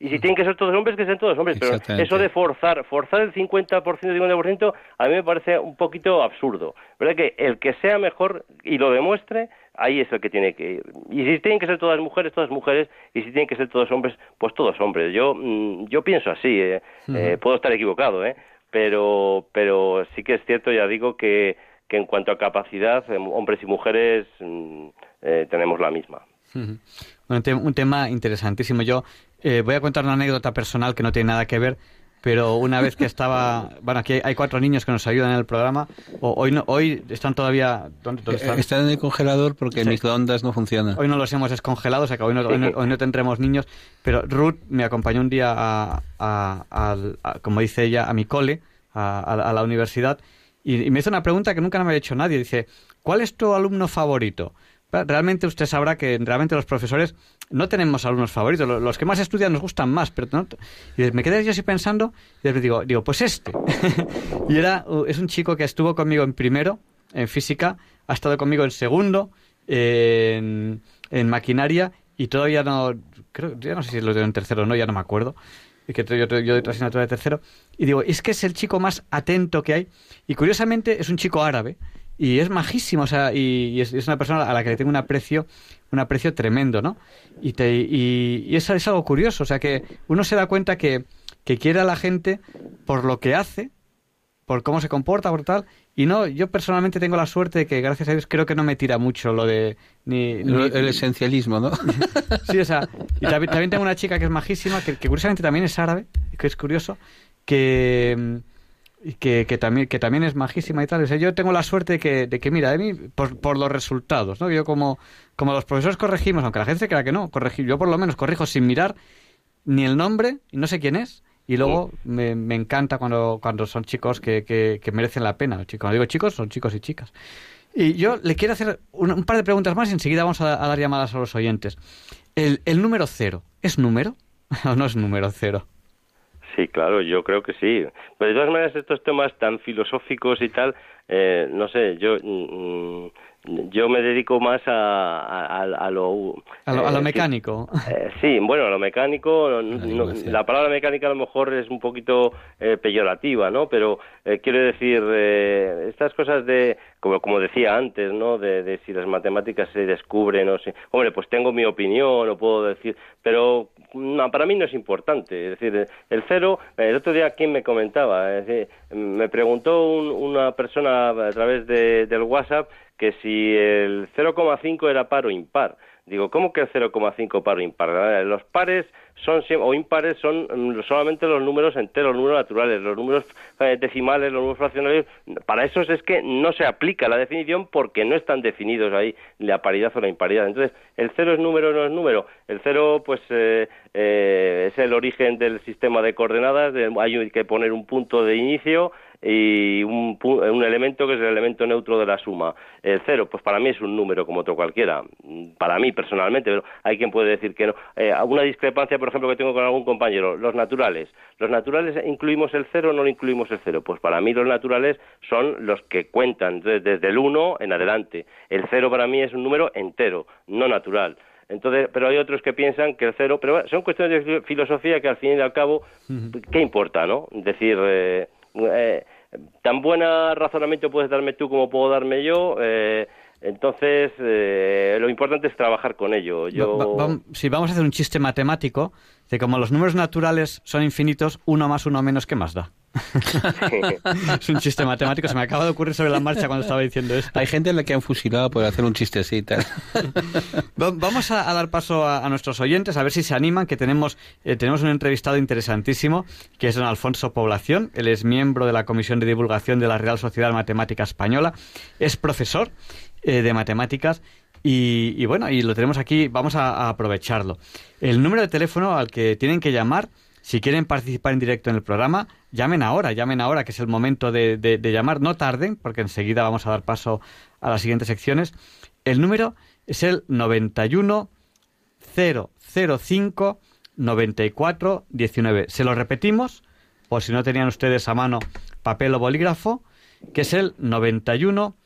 Y si tienen que ser todos hombres, que sean todos hombres. Pero eso de forzar, forzar el 50%, 50%, a mí me parece un poquito absurdo. ¿Verdad? Que el que sea mejor y lo demuestre, ahí es el que tiene que ir. Y si tienen que ser todas mujeres, todas mujeres, y si tienen que ser todos hombres, pues todos hombres. Yo, mm, yo pienso así, ¿eh? Eh, puedo estar equivocado, ¿eh? Pero, pero sí que es cierto, ya digo, que, que en cuanto a capacidad, em, hombres y mujeres mm, tenemos la misma. un tema interesantísimo. Yo eh, voy a contar una anécdota personal que no tiene nada que ver, pero una vez que estaba, bueno, aquí hay cuatro niños que nos ayudan en el programa. hoy no, hoy están todavía ¿dónde, están? Eh, están? en el congelador porque el microondas no funciona. Hoy no los hemos descongelado, o sea que hoy no, tendremos niños. Pero Ruth me acompañó un día a, como dice ella, a mi cole, a, la universidad, y, y me hizo una pregunta que nunca me había hecho nadie. Dice, ¿cuál es tu alumno favorito? Realmente usted sabrá que realmente los profesores no tenemos alumnos favoritos. Los que más estudian nos gustan más, pero no, y me quedé yo así pensando y digo, digo, pues este. y era es un chico que estuvo conmigo en primero en física, ha estado conmigo en segundo en, maquinaria y todavía no creo ya no sé si lo tengo en tercero o no, ya no me acuerdo. Y que yo, yo doy otra asignatura de tercero. Y digo, es que es el chico más atento que hay. Y curiosamente es un chico árabe y es majísimo, o sea, y, es, una persona a la que le tengo un aprecio, un aprecio tremendo, ¿no? Y, te, y, eso es algo curioso, o sea, que uno se da cuenta que, que quiere a la gente por lo que hace, por cómo se comporta, por tal, y no, yo personalmente tengo la suerte de que, gracias a Dios, creo que no me tira mucho lo de... Ni, el esencialismo, ¿no? sí, o sea, y también, tengo una chica que es majísima, que, que curiosamente también es árabe, que es curioso, que que, que, también, que también es majísima y tal. O sea, yo tengo la suerte de que, de que mira, de mí, por, por, los resultados, ¿no? Yo como, como los profesores corregimos, aunque la gente se crea que no, corregir, yo por lo menos corrijo sin mirar ni el nombre, y no sé quién es, y luego me, me encanta cuando, cuando son chicos que, que, que merecen la pena. Cuando digo chicos, son chicos y chicas. Y yo le quiero hacer un, par de preguntas más y enseguida vamos a, a, dar llamadas a los oyentes. El, el número cero, ¿es número o no es número cero? Sí, claro, yo creo que sí. Pero de todas maneras, estos temas tan filosóficos y tal, eh, no sé, yo mm, yo me dedico más a, a, lo... A lo, eh, mecánico. Eh, sí, bueno, a lo mecánico, la palabra mecánica a lo mejor es un poquito eh, peyorativa, ¿no? Pero quiero decir, estas cosas de, como, como decía antes, ¿no? De, de, si las matemáticas se descubren o si... Hombre, pues tengo mi opinión, o puedo decir, pero no, para mí no es importante. Es decir, el cero, el otro día, ¿quién me comentaba? Es decir, me preguntó una persona a través de, del WhatsApp que si el 0,5 era par o impar. Digo, ¿cómo que el 0,5 par o impar? Los pares son o impares son mm, solamente los números enteros, los números naturales, los números eh, decimales, los números fraccionarios. Para esos es que no se aplica la definición porque no están definidos ahí la paridad o la imparidad. Entonces, el cero es número o no es número. El cero, pues, eh, eh, es el origen del sistema de coordenadas. hay que poner un punto de inicio y un, un, elemento que es el elemento neutro de la suma. El cero, pues para mí es un número como otro cualquiera, para mí personalmente, pero hay quien puede decir que no. Eh, alguna discrepancia, por ejemplo, que tengo con algún compañero, los naturales. ¿Los naturales incluimos el cero o no incluimos el cero? Pues para mí los naturales son los que cuentan desde, el uno en adelante. El cero para mí es un número entero, no natural. Entonces, pero hay otros que piensan que el cero, pero son cuestiones de filosofía que al fin y al cabo, ¿qué importa, no? Decir, eh, eh, tan buen razonamiento puedes darme tú como puedo darme yo. Eh, entonces, eh, lo importante es trabajar con ello. Yo... si vamos a hacer un chiste matemático, de como los números naturales son infinitos, uno más uno menos, ¿qué más da? es un chiste matemático, se me acaba de ocurrir sobre la marcha cuando estaba diciendo esto. Hay gente en la que han fusilado por hacer un chistecito. Vamos a, dar paso a, nuestros oyentes, a ver si se animan, que tenemos, eh, tenemos un entrevistado interesantísimo, que es don Alfonso Población. Él es miembro de la Comisión de Divulgación de la Real Sociedad Matemática Española, es profesor eh, de matemáticas y, bueno, y lo tenemos aquí, vamos a, aprovecharlo. El número de teléfono al que tienen que llamar, si quieren participar en directo en el programa, llamen ahora, llamen ahora, que es el momento de, llamar, no tarden, porque enseguida vamos a dar paso a las siguientes secciones. El número es el 91 005 94 19. Se lo repetimos, por si no tenían ustedes a mano papel o bolígrafo, que es el 91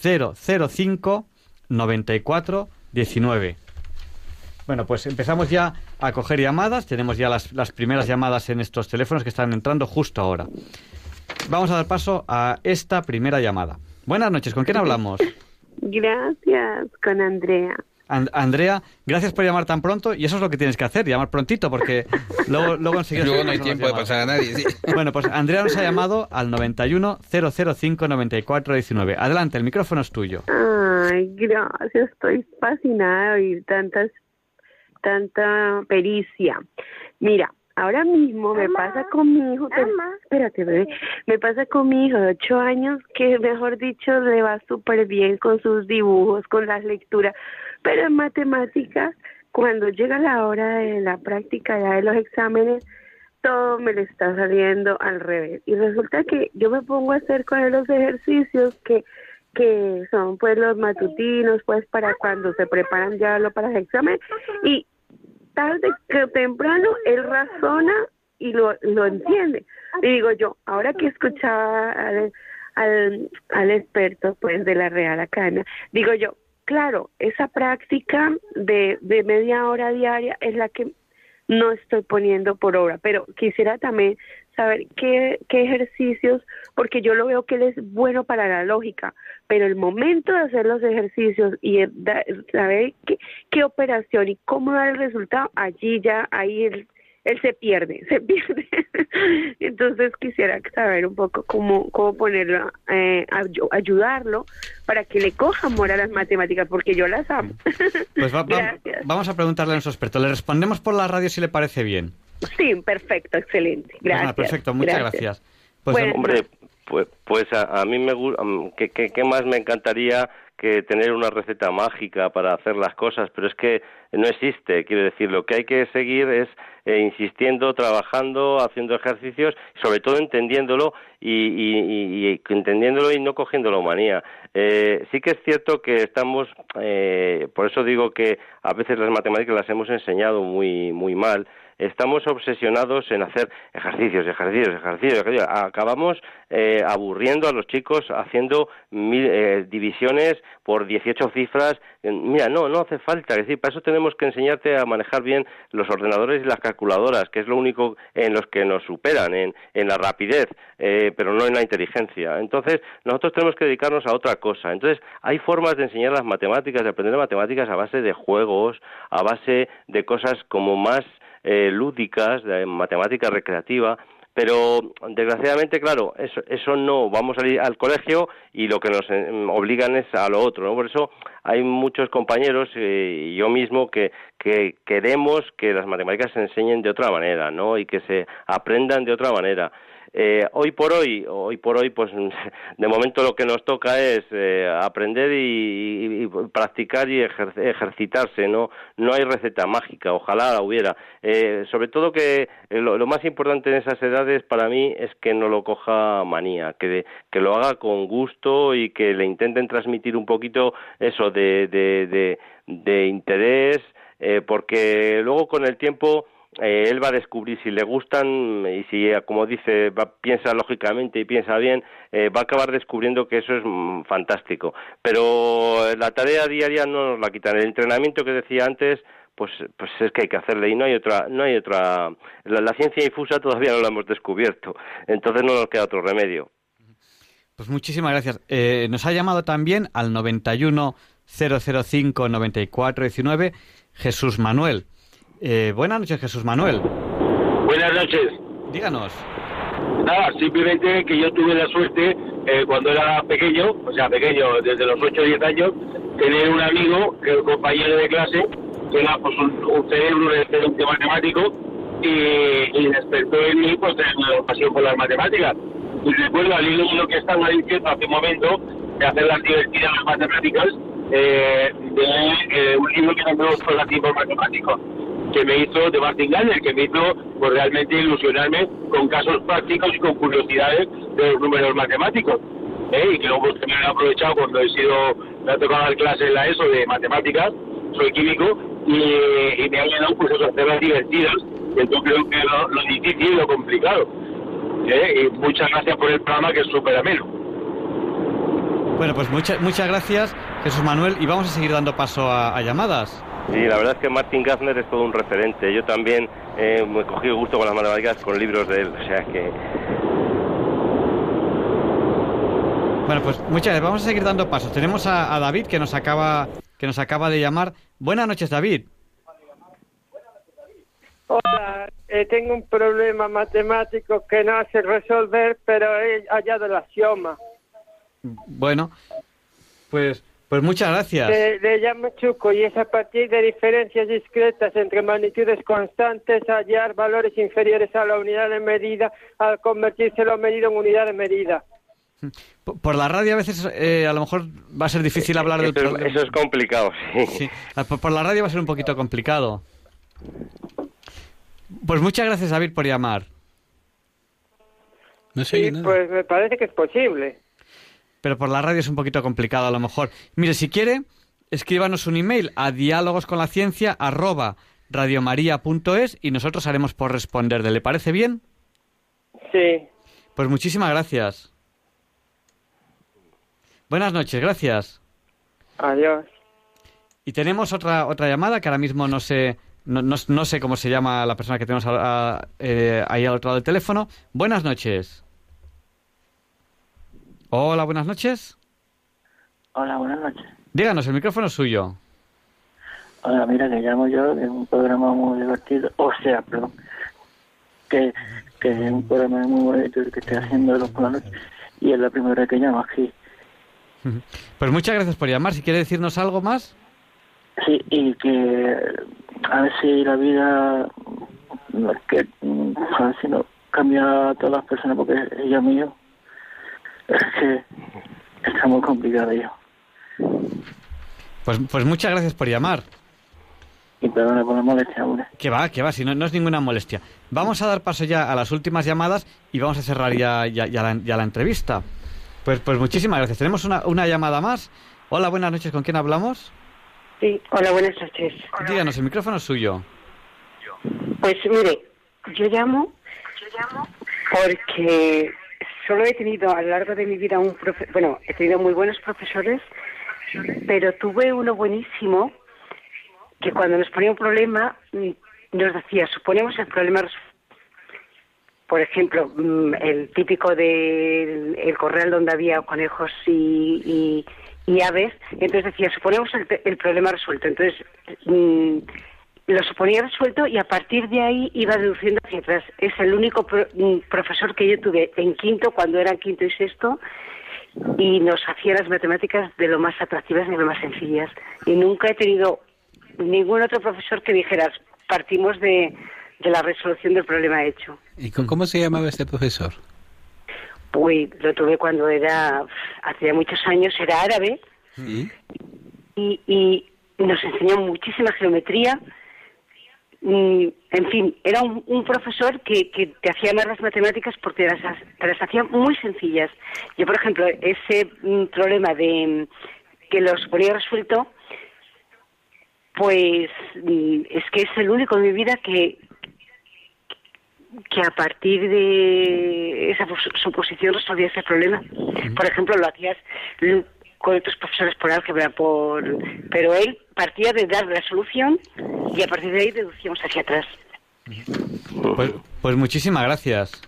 005 94 19. Bueno, pues empezamos ya a coger llamadas. Tenemos ya las, las, primeras llamadas en estos teléfonos que están entrando justo ahora. Vamos a dar paso a esta primera llamada. Buenas noches, ¿con quién hablamos? Gracias, con Andrea. Andrea, gracias por llamar tan pronto y eso es lo que tienes que hacer, llamar prontito porque luego, luego Luego no hay tiempo de pasar a nadie. Bueno, pues Andrea nos ha llamado al 91 005 94 19. Adelante, el micrófono es tuyo. Ay, gracias, estoy fascinada de oír tantas, tanta pericia. Mira, Ahora mismo me pasa con mi hijo, espérate, bebé, me pasa con mi hijo de ocho años que, mejor dicho, le va súper bien con sus dibujos, con las lecturas, pero en matemáticas, cuando llega la hora de la práctica ya de los exámenes, todo me le está saliendo al revés. Y resulta que yo me pongo a hacer con los ejercicios que que son pues los matutinos pues para cuando se preparan ya lo para el examen y tarde que temprano él razona y lo, lo entiende. Y digo yo, ahora que escuchaba al, al, al experto pues de la Real Academia, digo yo, claro, esa práctica de, de media hora diaria es la que no estoy poniendo por obra, pero quisiera también saber qué, qué ejercicios, porque yo lo veo que él es bueno para la lógica, pero el momento de hacer los ejercicios y saber qué, qué operación y cómo dar el resultado, allí ya, ahí él, él se pierde, se pierde. Entonces quisiera saber un poco cómo, cómo ponerlo, eh, ayudarlo para que le coja amor a las matemáticas, porque yo las amo. Pues vamos a preguntarle a nuestro experto. Le respondemos por la radio si le parece bien. Sí, perfecto, excelente. Pues gracias. perfecto, muchas gracias. Pues, hombre, pues, pues a, mí me gusta, ¿qué, qué, más me encantaría que tener una receta mágica para hacer las cosas, pero es que no existe, quiero decir, lo que hay que seguir es eh, insistiendo, trabajando, haciendo ejercicios, sobre todo entendiéndolo y, y, entendiéndolo y no cogiéndolo manía. Eh, sí que es cierto que estamos, eh, por eso digo que a veces las matemáticas las hemos enseñado muy, muy mal, estamos obsesionados en hacer ejercicios, ejercicios, ejercicios. ejercicios. Acabamos eh, aburriendo a los chicos haciendo eh, divisiones por 18 cifras. Mira, no, no hace falta. Es decir, para eso tenemos que enseñarte a manejar bien los ordenadores y las calculadoras, que es lo único en los que nos superan, en, en la rapidez, eh, pero no en la inteligencia. Entonces, nosotros tenemos que dedicarnos a otra cosa. Entonces, hay formas de enseñar las matemáticas, de aprender matemáticas a base de juegos, a base de cosas como más eh, lúdicas, de matemática recreativa, pero desgraciadamente, claro, eso, eso no, vamos a ir al colegio y lo que nos eh, obligan es a lo otro, ¿no? Por eso hay muchos compañeros eh, y yo mismo que, que queremos que las matemáticas se enseñen de otra manera, ¿no? Y que se aprendan de otra manera. Eh, hoy por hoy, hoy por hoy, pues de momento lo que nos toca es eh, aprender y, practicar y ejercitarse, ¿no? No hay receta mágica, ojalá la hubiera. Eh, sobre todo que lo, más importante en esas edades para mí es que no lo coja manía, que, que lo haga con gusto y que le intenten transmitir un poquito eso de, de, de interés, porque luego con el tiempo eh, él va a descubrir si le gustan y si, eh, como dice, piensa lógicamente y piensa bien, eh, va a acabar descubriendo que eso es mm, fantástico. Pero la tarea diaria no nos la quitan. El entrenamiento que decía antes, pues, pues es que hay que hacerle y no hay otra, no hay otra. La, ciencia difusa todavía no la hemos descubierto, entonces no nos queda otro remedio. Pues muchísimas gracias. nos ha llamado también al 91 005 94 19 Jesús Manuel. Eh, buenas noches, Jesús Manuel. Buenas noches. Díganos. Nada, simplemente que yo tuve la suerte, eh, cuando era pequeño, o sea, pequeño, desde los 8 o 10 años, tener un amigo, que un compañero de clase, que era pues, un, cerebro, un excelente matemático, y, despertó en mí pues la pasión por las matemáticas. Y recuerdo al hilo de lo que estaba diciendo hace un momento, de hacer las divertidas las matemáticas, eh, de eh, un libro que llama Los Matemáticos que me hizo de Martin Gardner, que me hizo pues, realmente ilusionarme con casos prácticos y con curiosidades de los números matemáticos. ¿eh? Y que luego también he aprovechado cuando he sido, me ha tocado dar clases en ESO de matemáticas, soy químico, y, me ha llenado pues eso, hacerlas divertidas, entonces creo que lo, lo difícil y lo complicado. ¿eh? Y muchas gracias por el programa que es súper ameno. Bueno, pues muchas muchas gracias, Jesús Manuel, y vamos a seguir dando paso a llamadas. Sí, la verdad es que Martin Gaffner es todo un referente. Yo también eh, me he cogido gusto con las matemáticas con libros de él, o sea que... Bueno, pues muchas gracias. Vamos a seguir dando pasos. Tenemos a, David que nos acaba que nos acaba de llamar. Buenas noches, David. Hola, eh, tengo un problema matemático que no hace resolver, pero he hallado la axioma. Bueno, pues pues muchas gracias. Le, llamo Chuco y es a partir de diferencias discretas entre magnitudes constantes hallar valores inferiores a la unidad de medida al convertirse lo medido en unidad de medida. Por la radio a veces eh, a lo mejor va a ser difícil hablar del problema. Eso es complicado, sí. Ah, por, la radio va a ser un poquito complicado. Pues muchas gracias, David, por llamar. No sé sí, pues me parece que es posible pero por la radio es un poquito complicado a lo mejor. Mire, si quiere, escríbanos un email a diálogosconlaciencia arroba radiomaria.es y nosotros haremos por responderle. ¿Le parece bien? Sí. Pues muchísimas gracias. Buenas noches, gracias. Adiós. Y tenemos otra otra llamada que ahora mismo no sé no, no, sé cómo se llama la persona que tenemos eh, ahí al otro lado del teléfono. Buenas noches. Hola, buenas noches. Hola, buenas noches. Díganos, el micrófono es suyo. Hola, mira, que llamo yo de un programa muy divertido, o sea, perdón, que, que es un programa muy bonito que estoy haciendo los por la noche y es la primera vez que llamo aquí. Pues muchas gracias por llamar. Si quiere decirnos algo más. Sí, y que a ver si la vida, que a ver si no cambia a todas las personas porque ella mío es que está muy complicado yo. Pues, pues muchas gracias por llamar. Y perdone por la molestia, Que va, que va, si no, no es ninguna molestia. Vamos a dar paso ya a las últimas llamadas y vamos a cerrar ya, ya, la, ya la, entrevista. Pues, pues muchísimas gracias. Tenemos una, una llamada más. Hola, buenas noches. ¿Con quién hablamos? Sí, hola, buenas noches. Díganos, el micrófono es suyo. Pues mire, yo llamo, yo llamo porque solo he tenido a lo largo de mi vida un profe bueno, he tenido muy buenos profesores, pero tuve uno buenísimo que cuando nos ponía un problema mm, nos decía, suponemos el problema por ejemplo, mm, el típico del el corral donde había conejos y, y, aves, entonces decía, suponemos el, el problema resuelto. Entonces, mm, lo suponía resuelto y a partir de ahí iba deduciendo hacia atrás. Es el único mm, profesor que yo tuve en quinto, cuando eran quinto y sexto, y nos hacía las matemáticas de lo más atractivas y de lo más sencillas. Y nunca he tenido ningún otro profesor que dijeras, partimos de, de la resolución del problema hecho. ¿Y cómo se llamaba este profesor? Uy, lo tuve cuando era, hacía muchos años, era árabe. Y, y nos enseñó muchísima geometría. Mm, en fin, era un, profesor que, que, te hacía más las matemáticas porque las, te las hacía muy sencillas. Yo, por ejemplo, ese mm, problema de mm, que los ponía resuelto, pues es que es el único en mi vida que, que a partir de esa suposición resolvía ese problema. Por ejemplo, lo hacías con otros profesores por álgebra, por... pero él partía de dar la solución y a partir de ahí deducíamos hacia atrás. Pues, pues muchísimas gracias.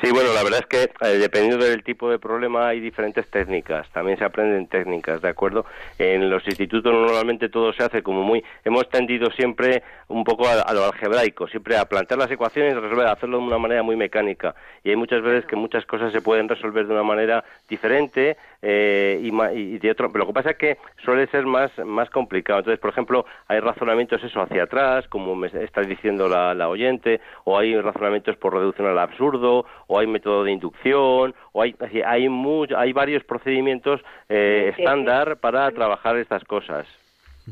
Sí, bueno, la verdad es que eh, dependiendo del tipo de problema hay diferentes técnicas, también se aprenden técnicas, ¿de acuerdo? En los institutos normalmente todo se hace como muy, hemos tendido siempre un poco a, lo algebraico, siempre a plantear las ecuaciones y resolver, hacerlo de una manera muy mecánica. Y hay muchas veces que muchas cosas se pueden resolver de una manera diferente eh, y, de otro, pero lo que pasa es que suele ser más, más complicado. Entonces, por ejemplo, hay razonamientos eso hacia atrás, como me está diciendo la, la oyente, o hay razonamientos por reducción al absurdo, o hay método de inducción, o hay, hay, hay varios procedimientos eh, estándar para trabajar estas cosas.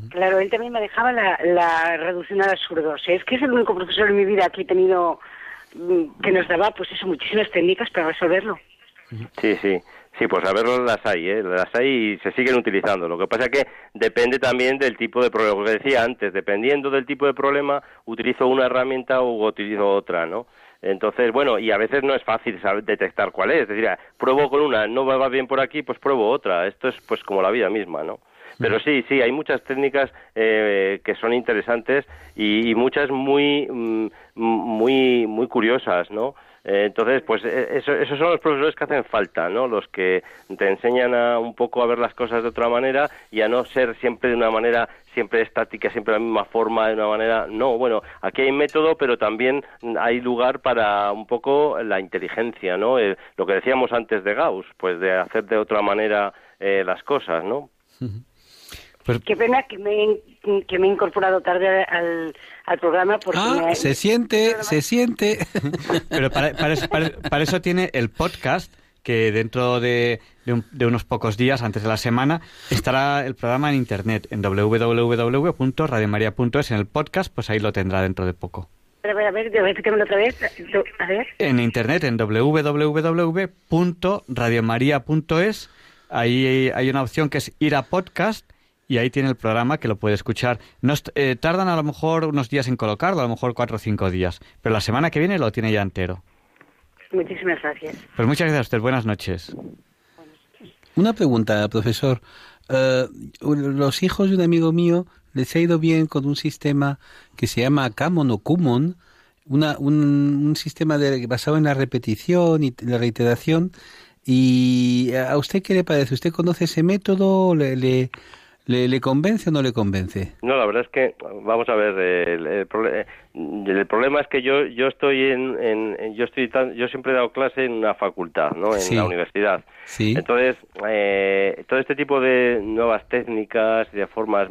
Claro, él también me dejaba la, la reducción al absurdo. es que es el único profesor en mi vida que he tenido mm, que nos daba, pues eso, muchísimas técnicas para resolverlo. Sí, sí. Sí, pues a ver las hay, ¿eh? las hay y se siguen utilizando. Lo que pasa es que depende también del tipo de problema. Lo que decía antes, dependiendo del tipo de problema, utilizo una herramienta o utilizo otra, ¿no? Entonces, bueno, y a veces no es fácil saber, detectar cuál es. Es decir, ah, pruebo con una, no va bien por aquí, pues pruebo otra. Esto es pues como la vida misma, ¿no? Pero sí, sí, hay muchas técnicas eh, que son interesantes y, muchas muy, mm, muy, muy curiosas, ¿no? Eh, entonces, pues e, esos son los profesores que hacen falta, ¿no? Los que te enseñan a un poco a ver las cosas de otra manera y a no ser siempre de una manera siempre estática, siempre de la misma forma, de una manera. No, bueno, aquí hay método, pero también hay lugar para un poco la inteligencia, ¿no? Eh, lo que decíamos antes de Gauss, pues de hacer de otra manera eh, las cosas, ¿no? Qué pena que me, que me he incorporado tarde al, al programa porque ah, se siente, se siente. Pero para, para, eso, tiene el podcast que dentro de, de, unos pocos días, antes de la semana, estará el programa en internet, en www.radiomaria.es, en el podcast, pues ahí lo tendrá dentro de poco. A ver, a ver, otra vez. A ver. En internet, en www.radiomaria.es, ahí hay una opción que es ir a podcast y ahí tiene el programa que lo puede escuchar. Nos, eh, tardan a lo mejor unos días en colocarlo, a lo mejor cuatro o cinco días, pero la semana que viene lo tiene ya entero. Muchísimas gracias. Pues muchas gracias a usted. Buenas noches. Una pregunta, profesor. Eh, los hijos de un amigo mío les ha ido bien con un sistema que se llama Kamon o Kumon, una, un, sistema de, basado en la repetición y la reiteración. ¿Y a usted qué le parece? ¿Usted conoce ese método? ¿Le, le, ¿Le, convence o no le convence? No, la verdad es que, vamos a ver, el, el, problema es que yo yo estoy en, yo estoy yo siempre he dado clase en una facultad, ¿no? En la universidad. Sí. Entonces, eh, todo este tipo de nuevas técnicas, de formas,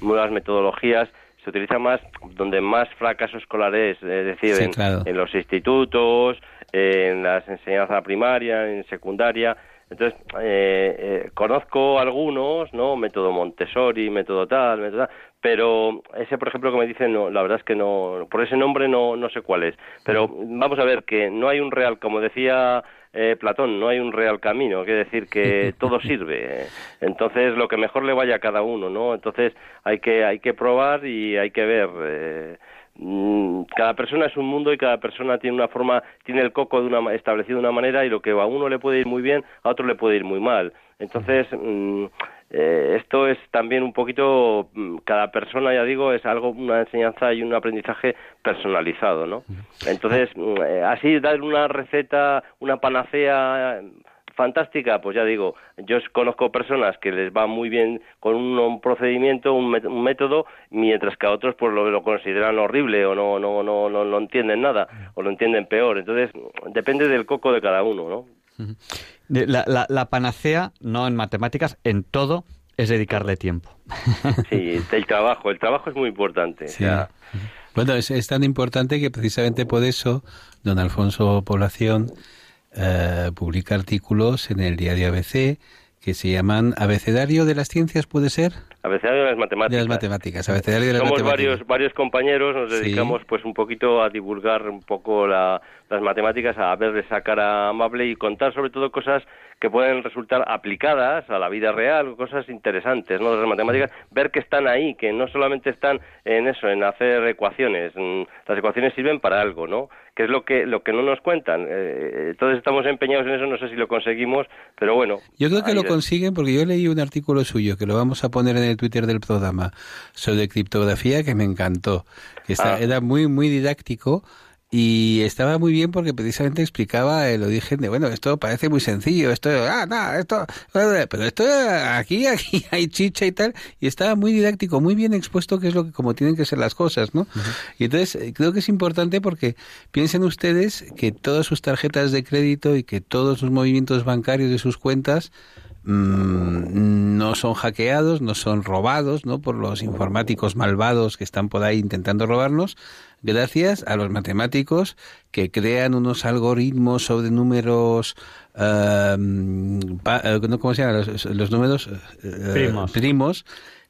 nuevas metodologías, se utiliza más donde más fracaso escolar es, es decir, en, los institutos, en las enseñanzas primaria, en secundaria entonces, eh, eh, conozco algunos, ¿no? Método Montessori, método tal, método tal, pero ese, por ejemplo, que me dicen, no, la verdad es que no, por ese nombre no, no sé cuál es. Pero vamos a ver que no hay un real, como decía eh, Platón, no hay un real camino, quiere decir que todo sirve. Entonces, lo que mejor le vaya a cada uno, ¿no? Entonces, hay que, hay que probar y hay que ver. Mm, cada persona es un mundo y cada persona tiene una forma, tiene el coco de una, establecido de una manera y lo que a uno le puede ir muy bien, a otro le puede ir muy mal. Entonces, mm, eh, esto es también un poquito, mm, cada persona, ya digo, es algo, una enseñanza y un aprendizaje personalizado, ¿no? Entonces, eh, así dar una receta, una panacea fantástica, pues ya digo, yo conozco personas que les va muy bien con un, procedimiento, un, método, mientras que a otros pues lo, consideran horrible o no, no, no, no, no entienden nada o lo entienden peor. Entonces, depende del coco de cada uno, ¿no? La, la, la panacea, no en matemáticas, en todo es dedicarle tiempo. Sí, el trabajo, el trabajo es muy importante. Bueno, es, es, tan importante que precisamente por eso, don Alfonso Población eh, publica artículos en el diario ABC que se llaman Abecedario de las Ciencias, ¿puede ser? Abecedario de las Matemáticas. De las Matemáticas, Abecedario de las Somos Matemáticas. varios, varios compañeros, nos dedicamos pues un poquito a divulgar un poco las matemáticas, a verle esa cara amable y contar sobre todo cosas que pueden resultar aplicadas a la vida real, cosas interesantes, ¿no? De las matemáticas, ver que están ahí, que no solamente están en eso, en hacer ecuaciones, las ecuaciones sirven para algo, ¿no? Que es lo que lo que no nos cuentan. Eh, todos estamos empeñados en eso, no sé si lo conseguimos, pero bueno. Yo creo que lo consiguen porque yo leí un artículo suyo que lo vamos a poner en el Twitter del programa sobre criptografía que me encantó, que está, ah. era muy muy didáctico y estaba muy bien porque precisamente explicaba el origen de, bueno, esto parece muy sencillo, esto, ah, no, esto, pero esto aquí, aquí hay chicha y tal, y estaba muy didáctico, muy bien expuesto que es lo que, como tienen que ser las cosas, ¿no? Y entonces eh, creo que es importante porque piensen ustedes que todas sus tarjetas de crédito y que todos sus movimientos bancarios de sus cuentas Mm, no son hackeados, no son robados ¿no? por los informáticos malvados que están por ahí intentando robarnos, gracias a los matemáticos que crean unos algoritmos sobre números, uh, ¿cómo se llama? Los, números eh, primos.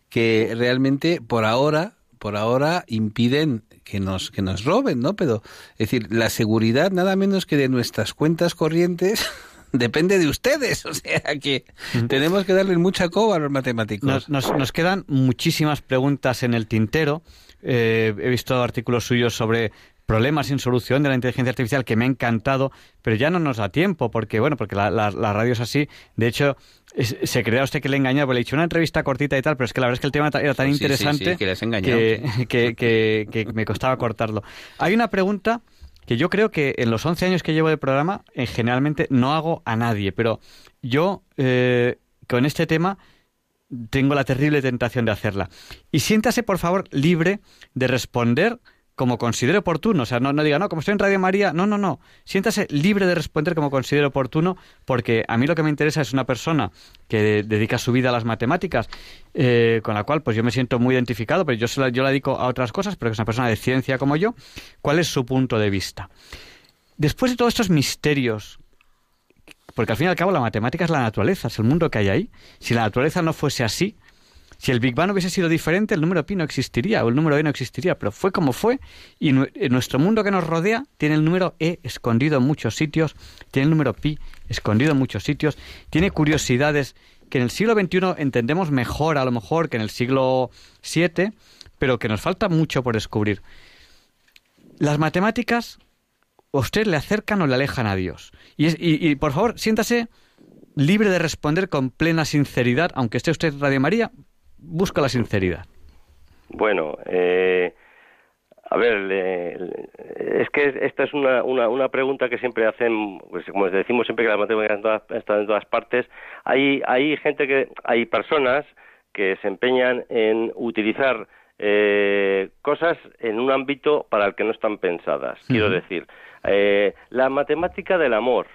que realmente por ahora por ahora impiden que nos que nos roben, ¿no? Pero es decir, la seguridad nada menos que de nuestras cuentas corrientes depende de ustedes. O sea que tenemos que darle mucha coba a los matemáticos. Nos, quedan muchísimas preguntas en el tintero. Eh, he visto artículos suyos sobre problemas sin solución de la inteligencia artificial que me ha encantado, pero ya no nos da tiempo, porque bueno, porque la, radio es así. De hecho, se crea usted que le engañó, porque le he hecho una entrevista cortita y tal, pero es que la verdad es que el tema era tan interesante que, que, me costaba cortarlo. Hay una pregunta que yo creo que en los 11 años que llevo de programa, eh, generalmente no hago a nadie, pero yo eh, con este tema tengo la terrible tentación de hacerla. Y siéntase, por favor, libre de responder como considere oportuno. O sea, no, no diga, no, como estoy en Radio María, no, no, no. Siéntase libre de responder como considere oportuno, porque a mí lo que me interesa es una persona que dedica su vida a las matemáticas, eh, con la cual pues yo me siento muy identificado, pero yo, la, yo la dedico a otras cosas, pero que es una persona de ciencia como yo. ¿Cuál es su punto de vista? Después de todos estos misterios, porque al fin y al cabo la matemática es la naturaleza, es el mundo que hay ahí. Si la naturaleza no fuese así, si el Big Bang hubiese sido diferente, el número pi no existiría o el número e no existiría, pero fue como fue y en nuestro mundo que nos rodea tiene el número e escondido en muchos sitios, tiene el número pi escondido en muchos sitios, tiene curiosidades que en el siglo XXI entendemos mejor a lo mejor que en el siglo VII, pero que nos falta mucho por descubrir. Las matemáticas, ¿a usted le acercan o le alejan a Dios? Y, y por favor, siéntase libre de responder con plena sinceridad, aunque esté usted Radio María, busca la sinceridad. Bueno, eh, a ver, es que esta es una, una, una, pregunta que siempre hacen, pues como decimos siempre que las matemáticas están en todas partes, hay, hay gente que, hay personas que se empeñan en utilizar eh, cosas en un ámbito para el que no están pensadas. Quiero decir, eh, la matemática del amor,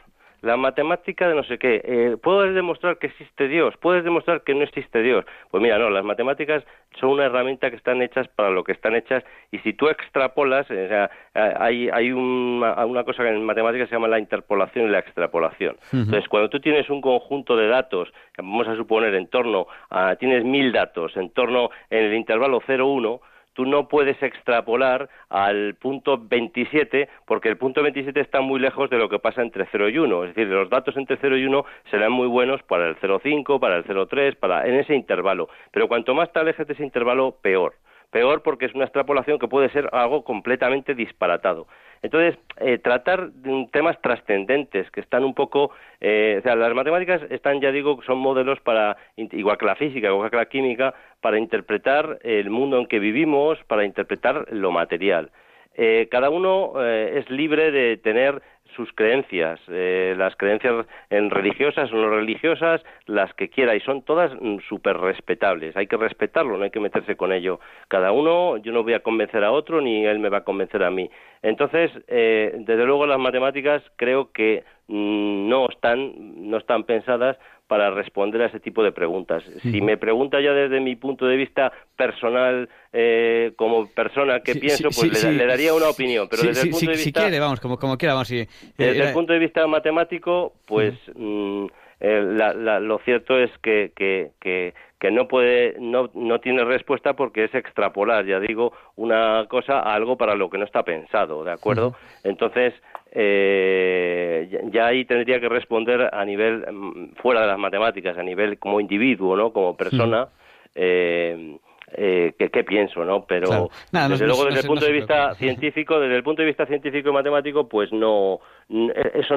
la matemática de no sé qué, eh, ¿puedes demostrar que existe Dios? ¿Puedes demostrar que no existe Dios? Pues mira, no, las matemáticas son una herramienta que están hechas para lo que están hechas y si tú extrapolas, o sea, hay, hay una, una cosa que en matemáticas se llama la interpolación y la extrapolación. Entonces, cuando tú tienes un conjunto de datos, vamos a suponer en torno a, tienes mil datos, en torno en el intervalo 0,1, tú no puedes extrapolar al punto 27 porque el punto 27 está muy lejos de lo que pasa entre 0 y 1. Es decir, los datos entre 0 y 1 serán muy buenos para el 0,5, para el 0,3, para en ese intervalo. Pero cuanto más te alejes de ese intervalo, peor. Peor porque es una extrapolación que puede ser algo completamente disparatado. Entonces, eh, tratar temas trascendentes que están un poco, eh, o sea, las matemáticas están, ya digo, son modelos para, igual que la física, igual que la química, para interpretar el mundo en que vivimos, para interpretar lo material. Eh, cada uno es libre de tener sus creencias, eh, las creencias en religiosas o no religiosas, las que quiera, y son todas mm, súper respetables. Hay que respetarlo, no hay que meterse con ello. Cada uno, yo no voy a convencer a otro, ni él me va a convencer a mí. Entonces, eh, desde luego las matemáticas creo que mm, no están, no están pensadas para responder a ese tipo de preguntas. Si me pregunta ya desde mi punto de vista personal, eh, como persona que pienso, pues le, daría una opinión. Pero desde el punto de vista, si quiere, vamos, como, como quiera, vamos. desde el eh, punto de vista matemático, pues mm, lo cierto es que, que, que que no puede no, no tiene respuesta porque es extrapolar ya digo una cosa a algo para lo que no está pensado de acuerdo entonces eh, ya ahí tendría que responder a nivel mm, fuera de las matemáticas a nivel como individuo no como persona eh, eh, qué pienso, ¿no? Pero desde luego desde el punto de vista científico, desde el punto de vista científico y matemático, pues no, eh, eso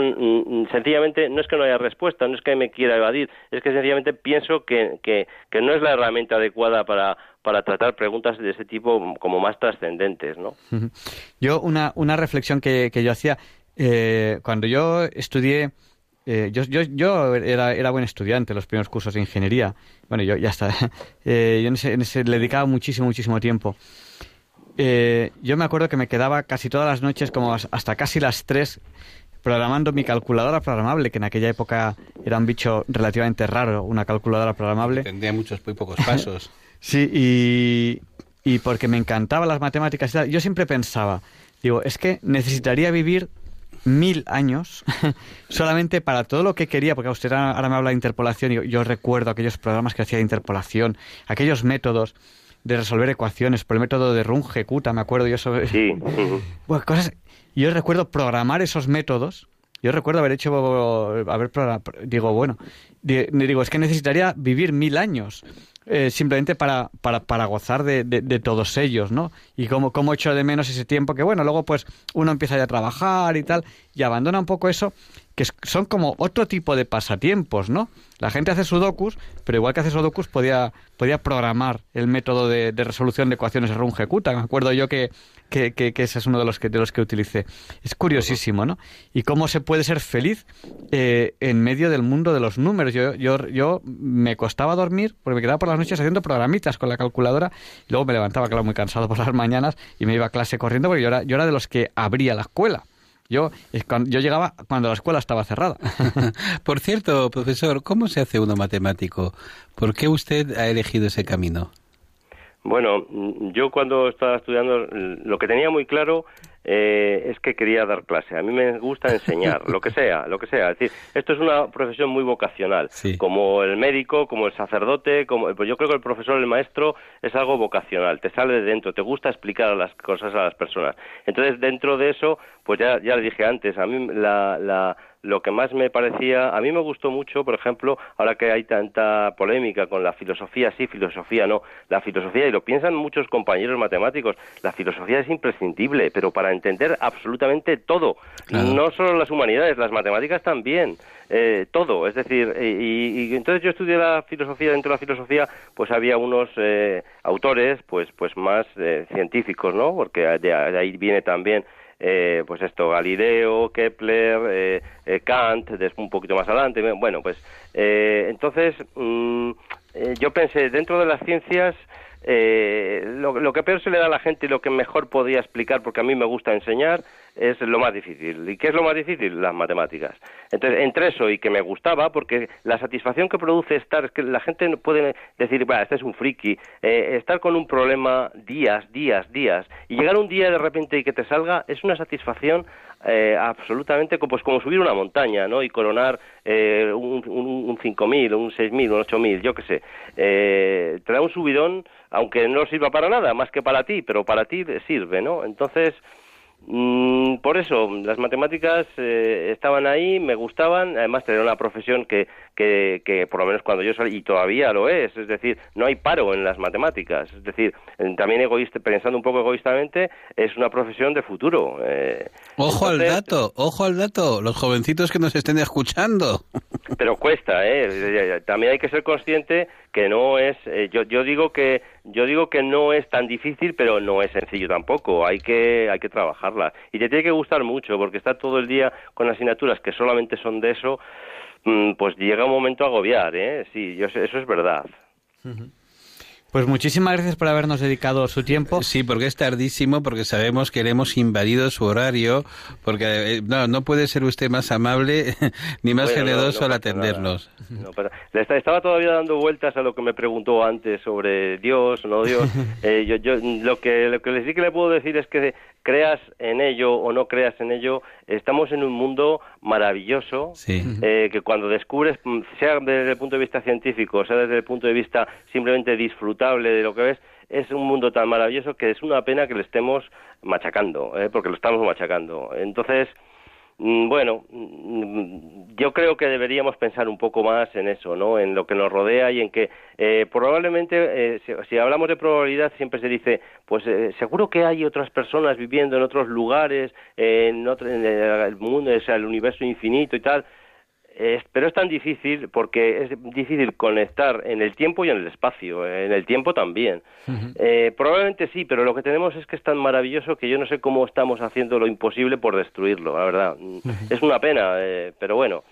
sencillamente no es que no haya respuesta, no es que me quiera evadir, es que sencillamente pienso que, que, no es la herramienta adecuada para, para tratar preguntas de ese tipo como más trascendentes, ¿no? Yo una, una reflexión que, que yo hacía eh, cuando yo estudié eh, yo, yo, yo era, era, buen estudiante los primeros cursos de ingeniería. Bueno, yo ya está. Eh, yo en ese, le dedicaba muchísimo, muchísimo tiempo. Eh, yo me acuerdo que me quedaba casi todas las noches, como hasta casi las tres, programando mi calculadora programable, que en aquella época era un bicho relativamente raro, una calculadora programable. Tendría muchos, muy pocos pasos. sí, y, y porque me encantaban las matemáticas y tal, yo siempre pensaba, digo, es que necesitaría vivir mil años solamente para todo lo que quería, porque usted ahora me habla de interpolación y yo recuerdo aquellos programas que hacía de interpolación, aquellos métodos de resolver ecuaciones por el método de Runge-Kutta, me acuerdo yo sobre... Sí. bueno, cosas... Yo recuerdo programar esos métodos, yo recuerdo haber hecho, haber digo, bueno, digo, es que necesitaría vivir mil años eh, simplemente para, para, para gozar de, de, todos ellos, ¿no? Y cómo, cómo echo de menos ese tiempo que, bueno, luego pues uno empieza ya a trabajar y tal, y abandona un poco eso, que son como otro tipo de pasatiempos, ¿no? La gente hace sudokus, pero igual que hace sudokus podía, podía programar el método de, resolución de ecuaciones de Runge-Kutta. Me acuerdo yo que, que, que, ese es uno de los que, de los que utilicé. Es curiosísimo, ¿no? Y cómo se puede ser feliz eh, en medio del mundo de los números. Yo, yo, yo me costaba dormir porque me quedaba por las noches haciendo programitas con la calculadora y luego me levantaba, claro, muy cansado por las mañanas y me iba a clase corriendo porque yo era, yo era de los que abría la escuela. Yo, yo llegaba cuando la escuela estaba cerrada. Por cierto, profesor, ¿cómo se hace uno matemático? ¿Por qué usted ha elegido ese camino? Bueno, yo cuando estaba estudiando, lo que tenía muy claro eh, es que quería dar clase. A mí me gusta enseñar, lo que sea, lo que sea. Es decir, esto es una profesión muy vocacional, como el médico, como el sacerdote, como pues yo creo que el profesor, el maestro es algo vocacional, te sale de dentro, te gusta explicar las cosas a las personas. Entonces, dentro de eso, pues ya ya le dije antes, a mí la, la lo que más me parecía, a mí me gustó mucho, por ejemplo, ahora que hay tanta polémica con la filosofía, sí, filosofía no, la filosofía, y lo piensan muchos compañeros matemáticos, la filosofía es imprescindible, pero para entender absolutamente todo, no solo las humanidades, las matemáticas también. Eh, todo, es decir, y, entonces yo estudié la filosofía, dentro de la filosofía pues había unos eh, autores pues pues más eh, científicos, ¿no? Porque de ahí viene también eh, pues esto, Galileo, Kepler, eh, eh, Kant, un poquito más adelante. Bueno, pues entonces mm, yo pensé, dentro de las ciencias, lo, lo, que peor se le da a la gente y lo que mejor podía explicar, porque a mí me gusta enseñar, es lo más difícil. ¿Y qué es lo más difícil? Las matemáticas. Entonces, entre eso y que me gustaba, porque la satisfacción que produce estar, es que la gente puede decir, va, este es un friki, eh, estar con un problema días, días, días, y llegar un día de repente y que te salga, es una satisfacción eh, absolutamente pues como subir una montaña, ¿no? Y coronar eh, un, un, un 5.000, un 6.000, un 8.000, yo qué sé. Eh, te da un subidón, aunque no sirva para nada, más que para ti, pero para ti sirve, ¿no? Entonces, Mm, por eso, las matemáticas eh, estaban ahí, me gustaban, además tener una profesión que, que, que, por lo menos cuando yo salí, y todavía lo es, es decir, no hay paro en las matemáticas, es decir, también egoísta, pensando un poco egoístamente, es una profesión de futuro. Eh, ojo al dato, ojo al dato, los jovencitos que nos estén escuchando. Pero cuesta, ¿eh? También hay que ser consciente que no es, eh, yo, yo digo que yo digo que no es tan difícil, pero no es sencillo tampoco. Hay que hay que trabajarla y te tiene que gustar mucho porque está todo el día con asignaturas que solamente son de eso. Mm, pues llega un momento a agobiar, ¿eh? Sí, yo, eso es verdad. Pues muchísimas gracias por habernos dedicado su tiempo. Sí, porque es tardísimo, porque sabemos que le hemos invadido su horario, porque eh, no, no puede ser usted más amable ni más generoso al atendernos. le estaba todavía dando vueltas a lo que me preguntó antes sobre Dios, no Dios. Eh, yo, yo, lo que lo que sí que le puedo decir es que creas en ello o no creas en ello, estamos en un mundo maravilloso eh, que cuando descubres, mm, sea desde el punto de vista científico, sea desde el punto de vista simplemente disfrutable de lo que ves, es un mundo tan maravilloso que es una pena que le estemos machacando, eh, porque lo estamos machacando. Entonces, bueno, mm, yo creo que deberíamos pensar un poco más en eso, ¿no? En lo que nos rodea y en que eh, probablemente, eh, si, hablamos de probabilidad, siempre se dice, pues eh, seguro que hay otras personas viviendo en otros lugares, en, otro, en el mundo, o sea, el universo infinito y tal pero es tan difícil porque es difícil conectar en el tiempo y en el espacio, en el tiempo también. Eh, probablemente sí, pero lo que tenemos es que es tan maravilloso que yo no sé cómo estamos haciendo lo imposible por destruirlo, la verdad. Es una pena, eh, pero bueno,